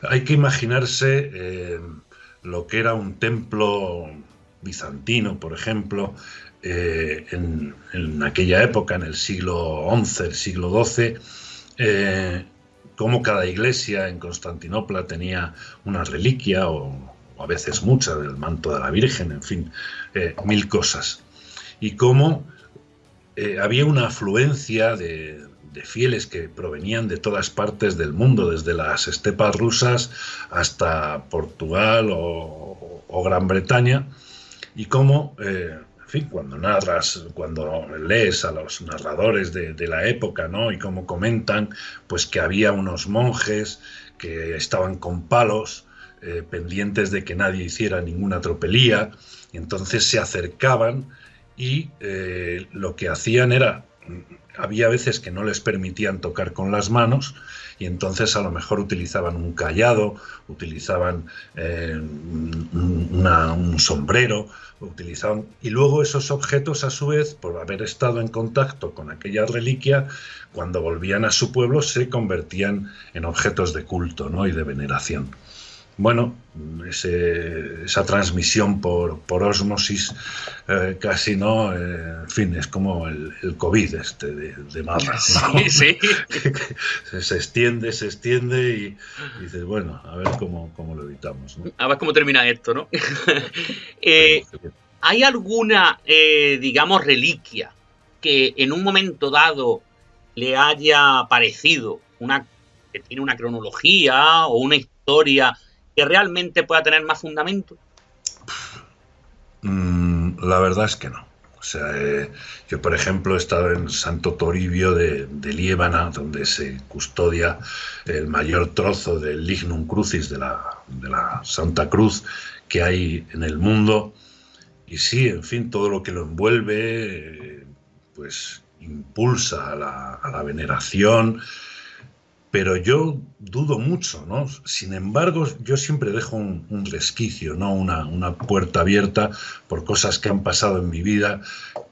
Hay que imaginarse eh, lo que era un templo bizantino, por ejemplo, eh, en, aquella época, en el siglo XI, el siglo XII, eh, como cada iglesia en Constantinopla tenía una reliquia o a veces mucha, del manto de la Virgen, en fin, eh, mil cosas. Y cómo eh, había una afluencia de, fieles que provenían de todas partes del mundo, desde las estepas rusas hasta Portugal o, Gran Bretaña, y cómo, eh, en fin, cuando narras, cuando lees a los narradores de, de, la época, ¿no? Y cómo comentan, pues que había unos monjes que estaban con palos, eh, pendientes de que nadie hiciera ninguna tropelía, entonces se acercaban y eh, lo que hacían era, había veces que no les permitían tocar con las manos, y entonces a lo mejor utilizaban un callado, utilizaban eh, un sombrero, utilizaban y luego esos objetos a su vez por haber estado en contacto con aquella reliquia cuando volvían a su pueblo se convertían en objetos de culto ¿no? y de veneración bueno, esa transmisión por, por osmosis eh, casi no, eh, en fin, es como el, COVID este de, de Sí, sí. se, extiende, se extiende y, dices, bueno, a ver cómo, lo evitamos. A ver cómo termina esto, ¿no? Eh, ¿Hay alguna, digamos, reliquia que en un momento dado le haya parecido una que tiene una cronología o una historia realmente pueda tener más fundamento? Mm, la verdad es que no. O sea, eh, yo, por ejemplo, he estado en Santo Toribio de, de donde se custodia el mayor trozo del Lignum Crucis de la, de la Santa Cruz que hay en el mundo. Y sí, en fin, todo lo que lo envuelve, eh, pues impulsa a la veneración, pero yo dudo mucho, ¿no? Sin embargo, yo siempre dejo un, resquicio, ¿no? Una, puerta abierta por cosas que han pasado en mi vida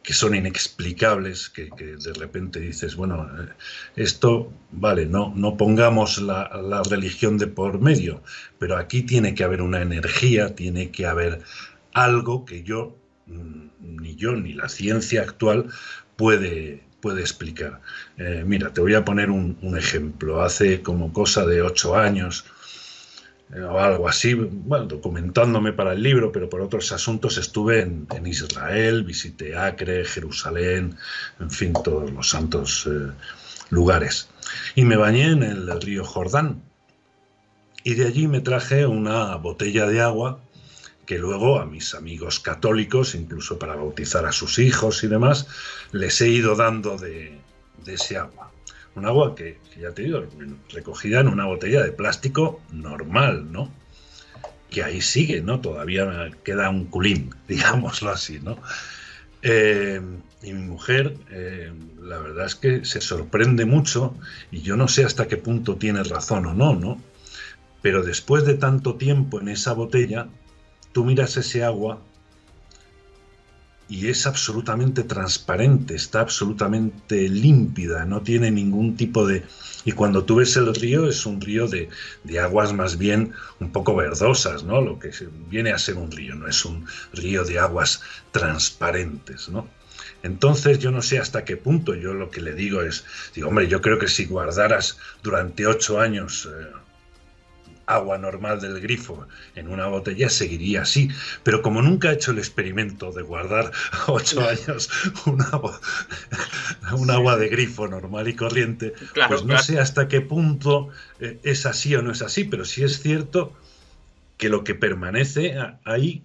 que son inexplicables, que, de repente dices, bueno, eh, esto, vale, no, no pongamos la, la religión de por medio, pero aquí tiene que haber una energía, tiene que haber algo que yo mm, ni yo ni la ciencia actual puede, puede explicar. Eh, mira, te voy a poner un, ejemplo. Hace como cosa de ocho años eh, o algo así, bueno, documentándome para el libro, pero por otros asuntos estuve en, Israel, visité Acre, Jerusalén, en fin, todos los santos eh, lugares. Y me bañé en el río Jordán. Y de allí me traje una botella de agua que luego a mis amigos católicos, incluso para bautizar a sus hijos y demás, les he ido dando de, ese agua. Un agua que, ya te digo, recogida en una botella de plástico normal, ¿no? Que ahí sigue, ¿no? Todavía queda un culín, digámoslo así, ¿no? Eh, y mi mujer, eh, la verdad es que se sorprende mucho y yo no sé hasta qué punto tiene razón o no, ¿no? Pero después de tanto tiempo en esa botella, tú miras ese agua y es absolutamente transparente, está absolutamente límpida, no tiene ningún tipo de... Y cuando tú ves el río es un río de, aguas más bien un poco verdosas, ¿no? Lo que viene a ser un río, no es un río de aguas transparentes, ¿no? Entonces yo no sé hasta qué punto, yo lo que le digo es, digo, hombre, yo creo que si guardaras durante ocho años... Eh, agua normal del grifo en una botella seguiría así. Pero como nunca he hecho el experimento de guardar ocho años un agua, un agua de grifo normal y corriente, pues no sé hasta qué punto eh, es así o no es así, pero sí es cierto que lo que permanece ahí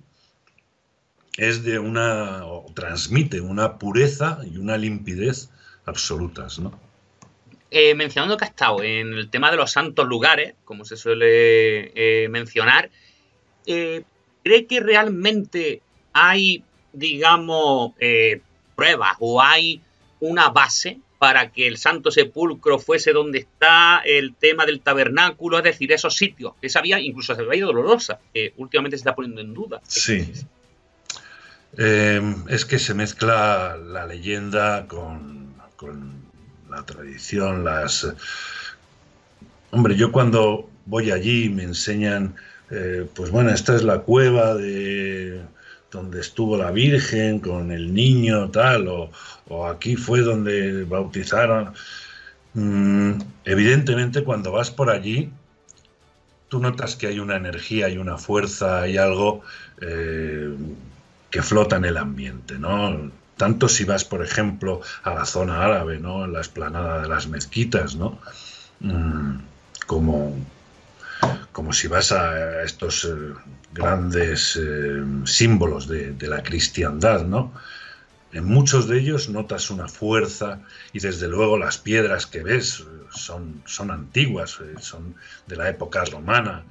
es de una, o transmite una pureza y una limpidez absolutas, ¿no? Eh, mencionando que ha estado en el tema de los santos lugares, como se suele eh, mencionar, eh, ¿cree que realmente hay, digamos, pruebas o hay una base para que el Santo Sepulcro fuese donde está el tema del tabernáculo, es decir, esos sitios, esa vía, incluso esa vía dolorosa, que últimamente se está poniendo en duda. Sí. es que se mezcla la leyenda con la tradición, las... Hombre, yo cuando voy allí me enseñan, eh, pues bueno, esta es la cueva de donde estuvo la Virgen con el niño, tal, o, aquí fue donde bautizaron. Mm, evidentemente, cuando vas por allí, tú notas que hay una energía, hay una fuerza, hay algo eh, que flota en el ambiente, ¿no? Tanto si vas, por ejemplo, a la zona árabe, ¿no? En la esplanada de las mezquitas, ¿no? Mm, como, como si vas a estos eh, grandes eh, símbolos de, la cristiandad, ¿no? En muchos de ellos notas una fuerza y desde luego las piedras que ves son, son antiguas, eh, son de la época romana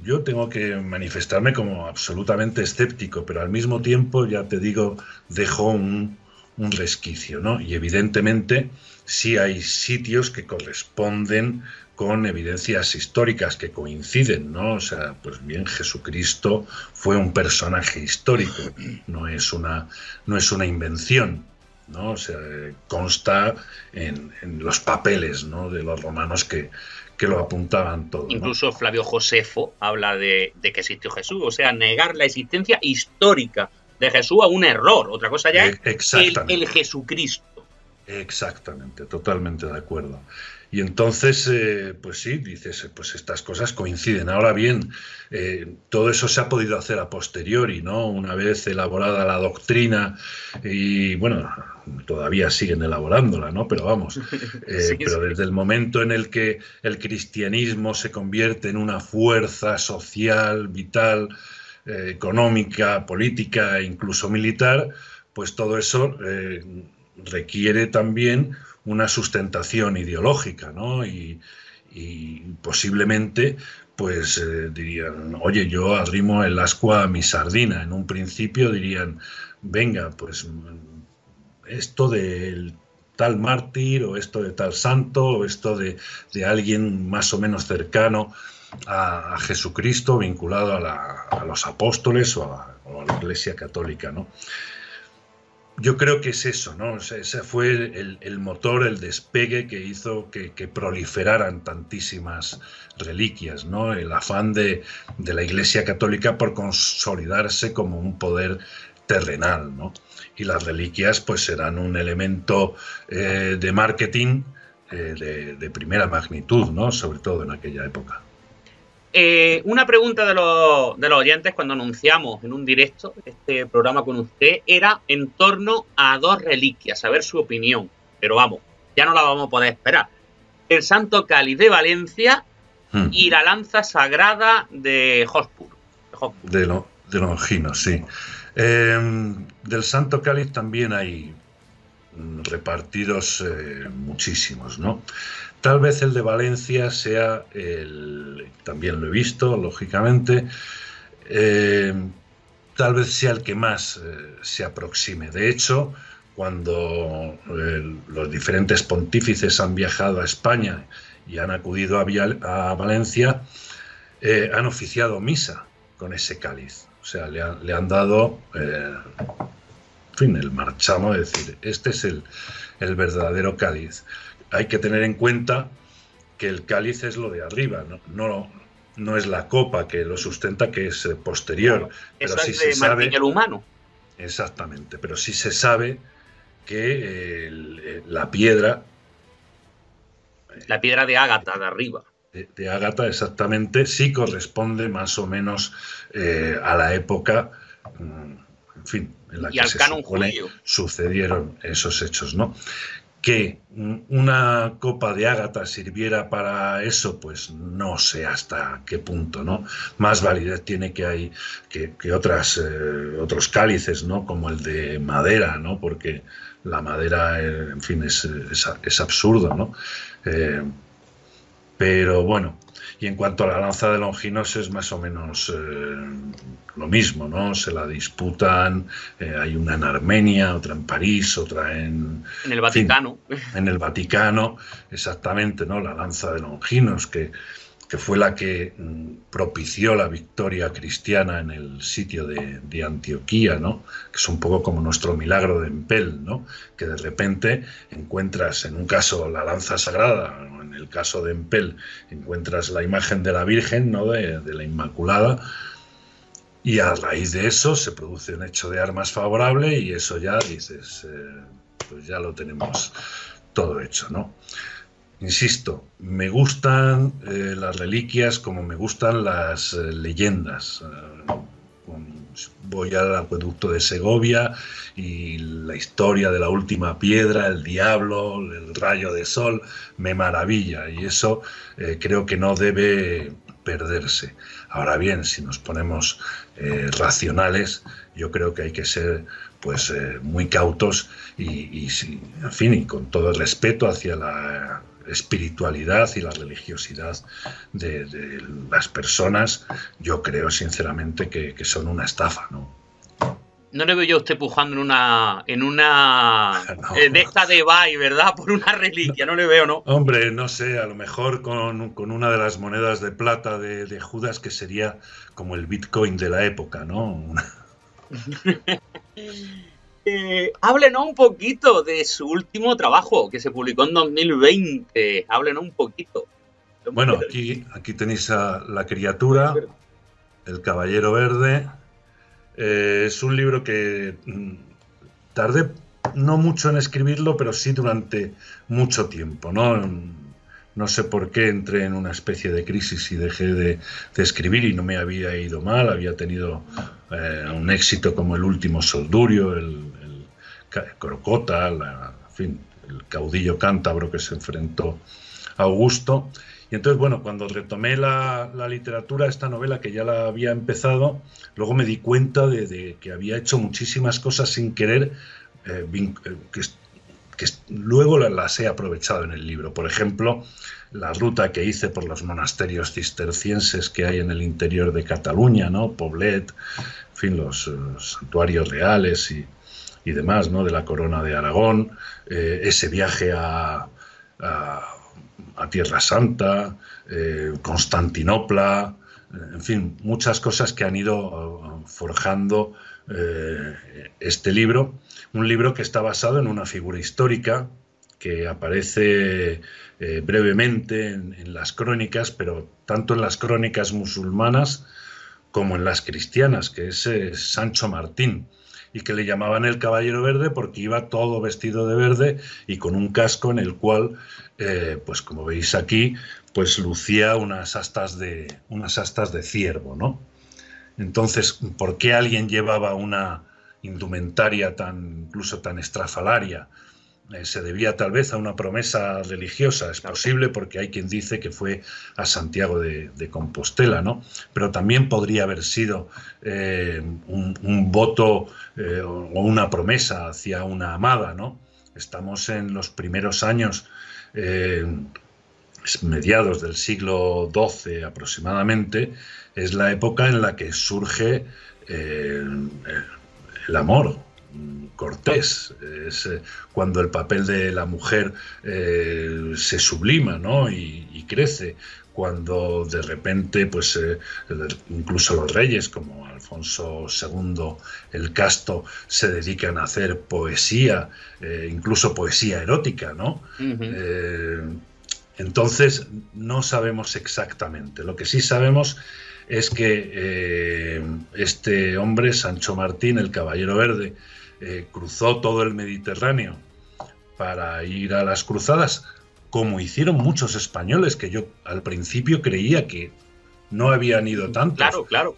yo tengo que manifestarme como absolutamente escéptico, pero al mismo tiempo, ya te digo, dejo un, resquicio, ¿no? Y evidentemente sí hay sitios que corresponden con evidencias históricas que coinciden, ¿no? O sea, pues bien, Jesucristo fue un personaje histórico, no es una, no es una invención, ¿no? O sea, consta en, en los papeles, ¿no? De los romanos que, que lo apuntaban todo. Incluso Flavio Josefo habla de, que existió Jesús, o sea, negar la existencia histórica de Jesús a un error. Otra cosa ya es el, Jesucristo. Exactamente, totalmente de acuerdo. Y entonces, eh, pues sí, dices, pues estas cosas coinciden. Ahora bien, eh, todo eso se ha podido hacer a posteriori, ¿no? Una vez elaborada la doctrina y, bueno, todavía siguen elaborándola, ¿no? Pero vamos, eh, pero desde el momento en el que el cristianismo se convierte en una fuerza social, vital, económica, política e incluso militar, pues todo eso requiere también una sustentación ideológica, ¿no? Y, posiblemente, pues eh, dirían, oye, yo arrimo el ascua a mi sardina. En un principio dirían, venga, pues esto del tal mártir o esto de tal santo o esto de, alguien más o menos cercano a, Jesucristo vinculado a, los apóstoles o a, o a, la Iglesia Católica, ¿no? Yo creo que es eso, ¿no? ese fue el, motor, el despegue que hizo que, proliferaran tantísimas reliquias, ¿no? El afán de, la Iglesia Católica por consolidarse como un poder terrenal, ¿no? Y las reliquias, pues, serán un elemento eh, de marketing eh, de, de primera magnitud, ¿no? Sobre todo en aquella época. Eh, una pregunta de los, de los oyentes cuando anunciamos en un directo este programa con usted era en torno a dos reliquias, a ver su opinión. Pero vamos, ya no la vamos a poder esperar. El Santo Cáliz de Valencia hmm. y la lanza sagrada de Hospur. De, lo, de Longinos, sí. Em, del Santo Cáliz también hay repartidos eh, muchísimos, ¿no? Tal vez el de Valencia sea el, también lo he visto, lógicamente, eh, tal vez sea el que más eh, se aproxime. De hecho, cuando eh, los diferentes pontífices han viajado a España y han acudido a, Valencia, han oficiado misa con ese cáliz. O sea, le, han dado, fin, el marchamo, es decir, este es el, el verdadero cáliz hay que tener en cuenta que el cáliz es lo de arriba, no, no, es la copa que lo sustenta, que es eh, posterior. pero sí se sabe, el humano. Exactamente, pero sí se sabe que eh, la piedra... La piedra de ágata de arriba. De, ágata, exactamente, sí corresponde más o menos eh, a la época, mm, en fin, en la que se sucedieron esos hechos, ¿no? Que una copa de ágata sirviera para eso, pues no sé hasta qué punto, ¿no? Más validez tiene que hay que, otras, eh, otros cálices, ¿no? Como el de madera, ¿no? Porque la madera, eh, en fin, es, es, absurdo, ¿no? Eh, pero bueno, y en cuanto a la lanza de Longinos es más o menos eh, lo mismo, ¿no? Se la disputan, eh, hay una en Armenia, otra en París, otra en... En el Vaticano. en el Vaticano, exactamente, ¿no? La lanza de Longinos, que que fue la que mm, propició la victoria cristiana en el sitio de, Antioquía, ¿no? que es un poco como nuestro milagro de Empel, ¿no? que de repente encuentras, en un caso, la lanza sagrada, en el caso de Empel, encuentras la imagen de la Virgen, ¿no? de, la Inmaculada, y a raíz de eso se produce un hecho de armas favorable y eso ya dices, eh, pues ya lo tenemos todo hecho, ¿no? Insisto, me gustan eh, las reliquias como me gustan las eh, leyendas. Eh, voy al acueducto de Segovia y la historia de la última piedra, el diablo, el rayo de sol, me maravilla y eso creo que no debe perderse. Ahora bien, si nos ponemos racionales, yo creo que hay que ser pues muy cautos y, y, en fin, y con todo el respeto hacia la espiritualidad y la religiosidad de, las personas, yo creo sinceramente que, son una estafa, ¿no? No le veo yo a usted pujando en una. en una. de esta de Bay, ¿verdad? Por una reliquia, no le veo, ¿no? Hombre, no sé, a lo mejor con, una de las monedas de plata de, de, Judas, que sería como el Bitcoin de la época, ¿no? Eh, háblenos un poquito de su último trabajo que se publicó en 2020. Háblenos un poquito. Bueno, aquí, aquí tenéis a La criatura, El Caballero Verde. Eh, es un libro que mm, tardé no mucho en escribirlo, pero sí durante mucho tiempo. No, no sé por qué entré en una especie de crisis y dejé de, escribir y no me había ido mal. Había tenido eh, un éxito como El último soldurio, el, Crocota, fin, el caudillo cántabro que se enfrentó a Augusto. Y entonces, bueno, cuando retomé la, literatura, esta novela que ya la había empezado, luego me di cuenta de, que había hecho muchísimas cosas sin querer, eh, eh, que, luego las, he aprovechado en el libro. Por ejemplo, la ruta que hice por los monasterios cistercienses que hay en el interior de Cataluña, ¿no? Poblet, en fin, los eh, santuarios reales y, y demás, ¿no? de la corona de Aragón, eh, ese viaje a, a, Tierra Santa, eh, Constantinopla, en fin, muchas cosas que han ido forjando este libro, un libro que está basado en una figura histórica que aparece eh, brevemente en, las crónicas, pero tanto en las crónicas musulmanas como en las cristianas, que es Sancho Martín y que le llamaban el Caballero Verde porque iba todo vestido de verde y con un casco en el cual, eh, pues como veis aquí, pues lucía unas astas de, unas astas de ciervo, ¿no? Entonces, ¿por qué alguien llevaba una indumentaria tan, incluso tan estrafalaria? Eh, se debía tal vez a una promesa religiosa, es posible porque hay quien dice que fue a Santiago de, Compostela, ¿no? Pero también podría haber sido eh, un, voto eh, o una promesa hacia una amada, ¿no? Estamos en los primeros años, mediados del siglo XII aproximadamente, es la época en la que surge el amor, cortés, es eh, cuando el papel de la mujer eh, se sublima ¿no? y, crece, cuando de repente, pues eh, incluso los reyes como Alfonso II el Casto se dedican a hacer poesía, incluso poesía erótica, ¿no? entonces no sabemos exactamente. Lo que sí sabemos es que este hombre, Sancho Martín, el Caballero Verde, eh, cruzó todo el Mediterráneo para ir a las cruzadas, como hicieron muchos españoles, que yo al principio creía que no habían ido tantos. Claro, claro.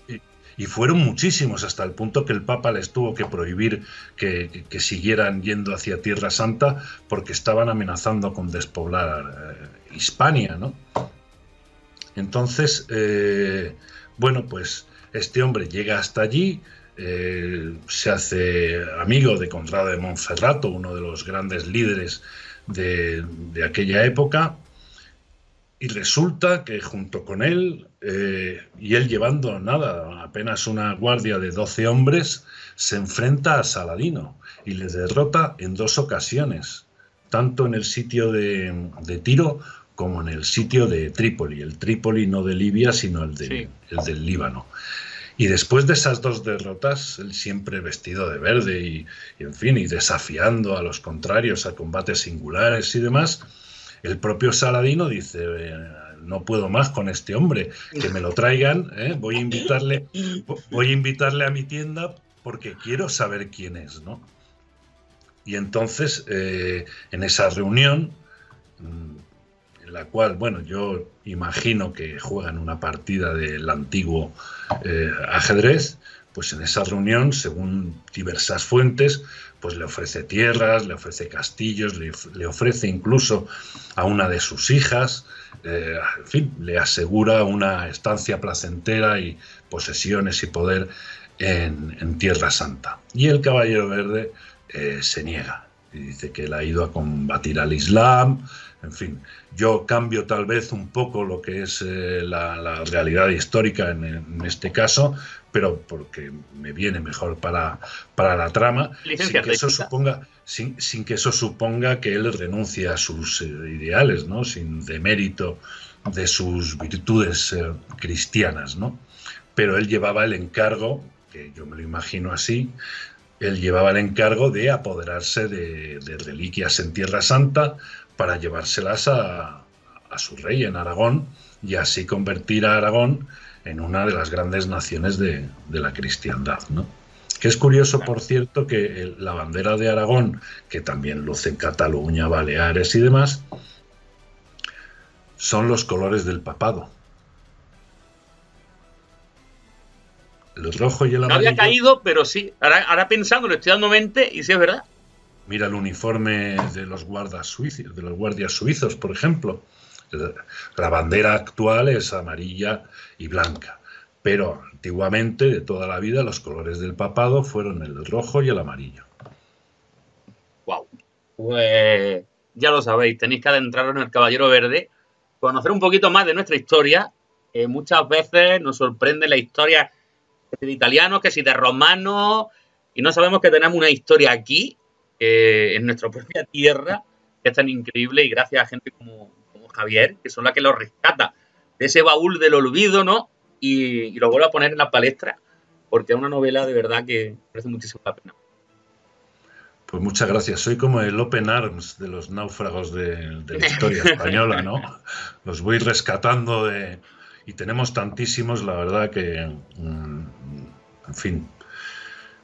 Y, fueron muchísimos, hasta el punto que el Papa les tuvo que prohibir que, siguieran yendo hacia Tierra Santa porque estaban amenazando con despoblar eh, Hispania, ¿no? Entonces, eh, bueno, pues este hombre llega hasta allí, eh, se hace amigo de Conrado de Monferrato, uno de los grandes líderes de, aquella época, y resulta que junto con él, eh, y él llevando nada, apenas una guardia de 12 hombres, se enfrenta a Saladino y le derrota en dos ocasiones, tanto en el sitio de, Tiro como en el sitio de Trípoli, el Trípoli no de Libia, sino el, el del Líbano. Y después de esas dos derrotas, él siempre vestido de verde y, en fin, y desafiando a los contrarios a combates singulares y demás, el propio Saladino dice, eh, no puedo más con este hombre, que me lo traigan, ¿eh? voy, a invitarle, voy a invitarle a mi tienda porque quiero saber quién es, ¿no? Y entonces, eh, en esa reunión, mm, en la cual, bueno, yo imagino que juegan una partida del antiguo eh, ajedrez, pues en esa reunión, según diversas fuentes, pues le ofrece tierras, le ofrece castillos, le, ofrece incluso a una de sus hijas, eh, en fin, le asegura una estancia placentera y posesiones y poder en, Tierra Santa. Y el Caballero Verde eh, se niega y dice que él ha ido a combatir al Islam, en fin, yo cambio tal vez un poco lo que es eh, la, realidad histórica en, este caso, pero porque me viene mejor para, para la trama, sin que, eso suponga, sin, que eso suponga que él renuncie a sus eh, ideales, ¿no? sin demérito de sus virtudes eh, cristianas. ¿no? Pero él llevaba el encargo, que yo me lo imagino así, él llevaba el encargo de apoderarse de, de reliquias en Tierra Santa, para llevárselas a, su rey en Aragón y así convertir a Aragón en una de las grandes naciones de, la cristiandad. ¿no? Que es curioso, por cierto, que la bandera de Aragón, que también luce en Cataluña, Baleares y demás, son los colores del papado. El rojo y el amarillo. No había caído, pero sí. Ahora, ahora pensando, le estoy dando mente y sí es verdad. Mira el uniforme de los guardas suizos, de los guardias suizos, por ejemplo. La bandera actual es amarilla y blanca, pero antiguamente, de toda la vida, los colores del papado fueron el rojo y el amarillo. Wow. Pues ya lo sabéis, tenéis que adentraros en el Caballero Verde, conocer un poquito más de nuestra historia. muchas veces nos sorprende la historia de italianos, que si de romanos, y no sabemos que tenemos una historia aquí en nuestra propia tierra, que es tan increíble y gracias a gente como, Javier, que son las que lo rescata de ese baúl del olvido, ¿no? Y, lo vuelve a poner en la palestra porque es una novela de verdad que merece muchísimo la pena. Pues muchas gracias. Soy como el Open Arms de los náufragos de, la historia española, ¿no? Los voy rescatando de... Y tenemos tantísimos, la verdad que... Mm, en fin,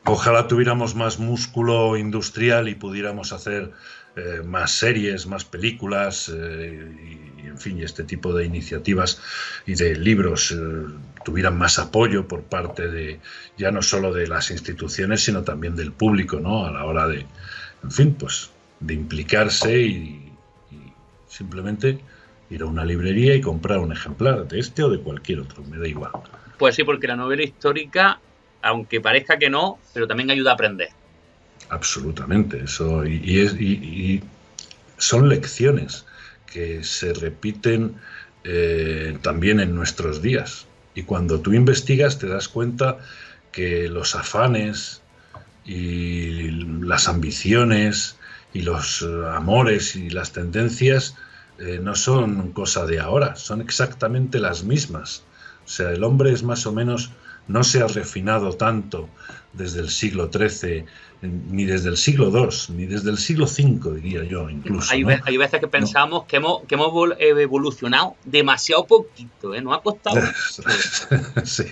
ojalá tuviéramos más músculo industrial y pudiéramos hacer eh, más series, más películas eh, y, en fin, este tipo de iniciativas y de libros eh, tuvieran más apoyo por parte de ya no solo de las instituciones, sino también del público, ¿no? A la hora de, en fin, pues de implicarse y, y simplemente ir a una librería y comprar un ejemplar de este o de cualquier otro, me da igual. Pues sí, porque la novela histórica, aunque parezca que no, pero también ayuda a aprender. Absolutamente, eso y, son lecciones que se repiten eh, también en nuestros días. Y cuando tú investigas te das cuenta que los afanes y las ambiciones y los eh, amores y las tendencias eh, no son cosa de ahora, son exactamente las mismas. O sea, el hombre es más o menos, no se ha refinado tanto desde el siglo XIII ni desde el siglo II, ni desde el siglo V, diría yo, incluso. Hay, veces que pensamos que, hemos, que hemos evolucionado demasiado poquito, ¿eh? No ha costado. sí,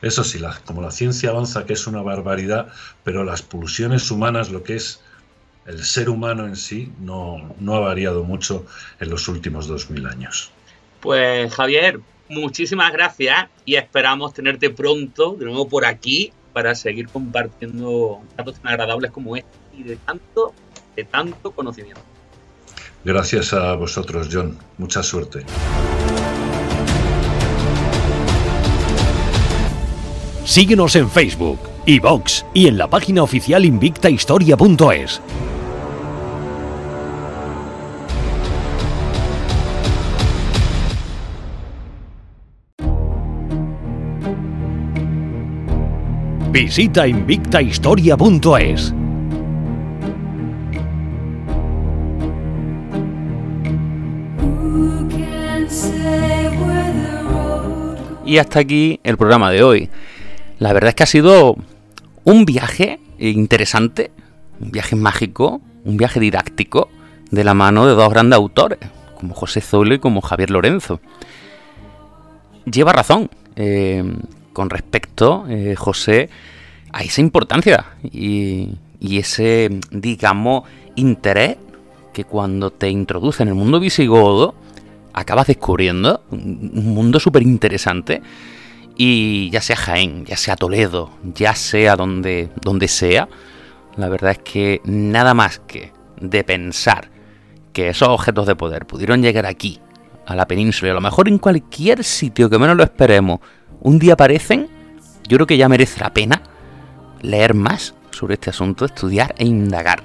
eso sí, la, como la ciencia avanza, que es una barbaridad, pero las pulsiones humanas, lo que es el ser humano en sí, no, no ha variado mucho en los últimos dos mil años. Pues Javier, muchísimas gracias y esperamos tenerte pronto de nuevo por aquí para seguir compartiendo datos tan agradables como este y de tanto, de tanto conocimiento. Gracias a vosotros, John. Mucha suerte. Síguenos en Facebook, iVox y en la página oficial invictahistoria.es. Visita invictahistoria.es. Y hasta aquí el programa de hoy. La verdad es que ha sido un viaje interesante, un viaje mágico, un viaje didáctico de la mano de dos grandes autores, como José Zoilo y como Javier Lorenzo. Lleva razón. Eh, con respecto, eh, José, a esa importancia y, ese, digamos, interés que cuando te introduce en el mundo visigodo, acabas descubriendo un mundo súper interesante. Y ya sea Jaén, ya sea Toledo, ya sea donde, donde sea, la verdad es que nada más que de pensar que esos objetos de poder pudieron llegar aquí, a la península, y a lo mejor en cualquier sitio que menos lo esperemos, un día aparecen, yo creo que ya merece la pena leer más sobre este asunto, estudiar e indagar.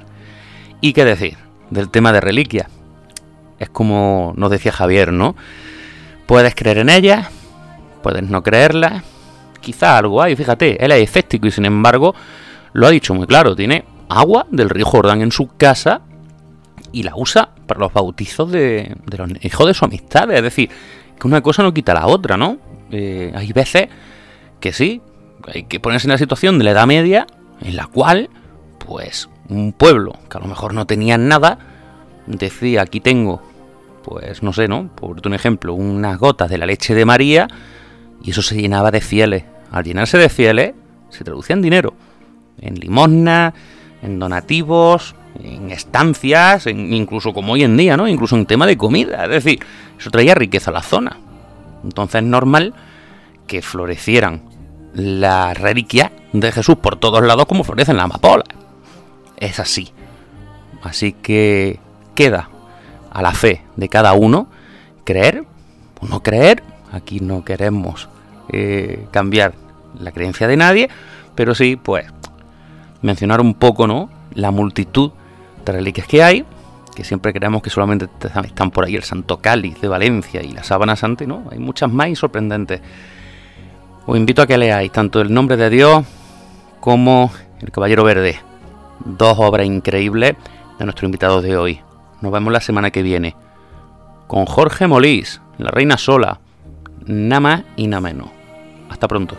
¿Y qué decir del tema de reliquias? Es como nos decía Javier, ¿no? Puedes creer en ellas, puedes no creerlas, quizá algo hay, fíjate, él es escéptico y sin embargo lo ha dicho muy claro, tiene agua del río Jordán en su casa y la usa para los bautizos de, de los hijos de su amistad, es decir, que una cosa no quita la otra, ¿no? Eh, hay veces que sí, hay que ponerse en la situación de la Edad Media en la cual, pues, un pueblo que a lo mejor no tenía nada, decía, aquí tengo, pues, no sé, ¿no? Por un ejemplo, unas gotas de la leche de María y eso se llenaba de fieles. Al llenarse de fieles, se traducía en dinero, en limosna, en donativos, en estancias, incluso como hoy en día, ¿no? Incluso en tema de comida. Es decir, eso traía riqueza a la zona. Entonces es normal que florecieran las reliquias de Jesús por todos lados como florecen las amapolas. Es así. Así que queda a la fe de cada uno creer o no creer. Aquí no queremos eh, cambiar la creencia de nadie, pero sí, pues, mencionar un poco, ¿no? La multitud de reliquias que hay que siempre creemos que solamente están por ahí el Santo Cáliz de Valencia y la Sábana Santa, ¿no? Hay muchas más y sorprendentes. Os invito a que leáis tanto El Nombre de Dios como El Caballero Verde. Dos obras increíbles de nuestro invitado de hoy. Nos vemos la semana que viene con Jorge Molís, La Reina Sola, nada más y nada menos. Hasta pronto.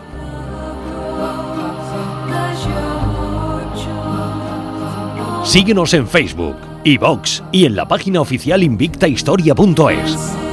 Síguenos en Facebook iVox y en la página oficial invictahistoria.es.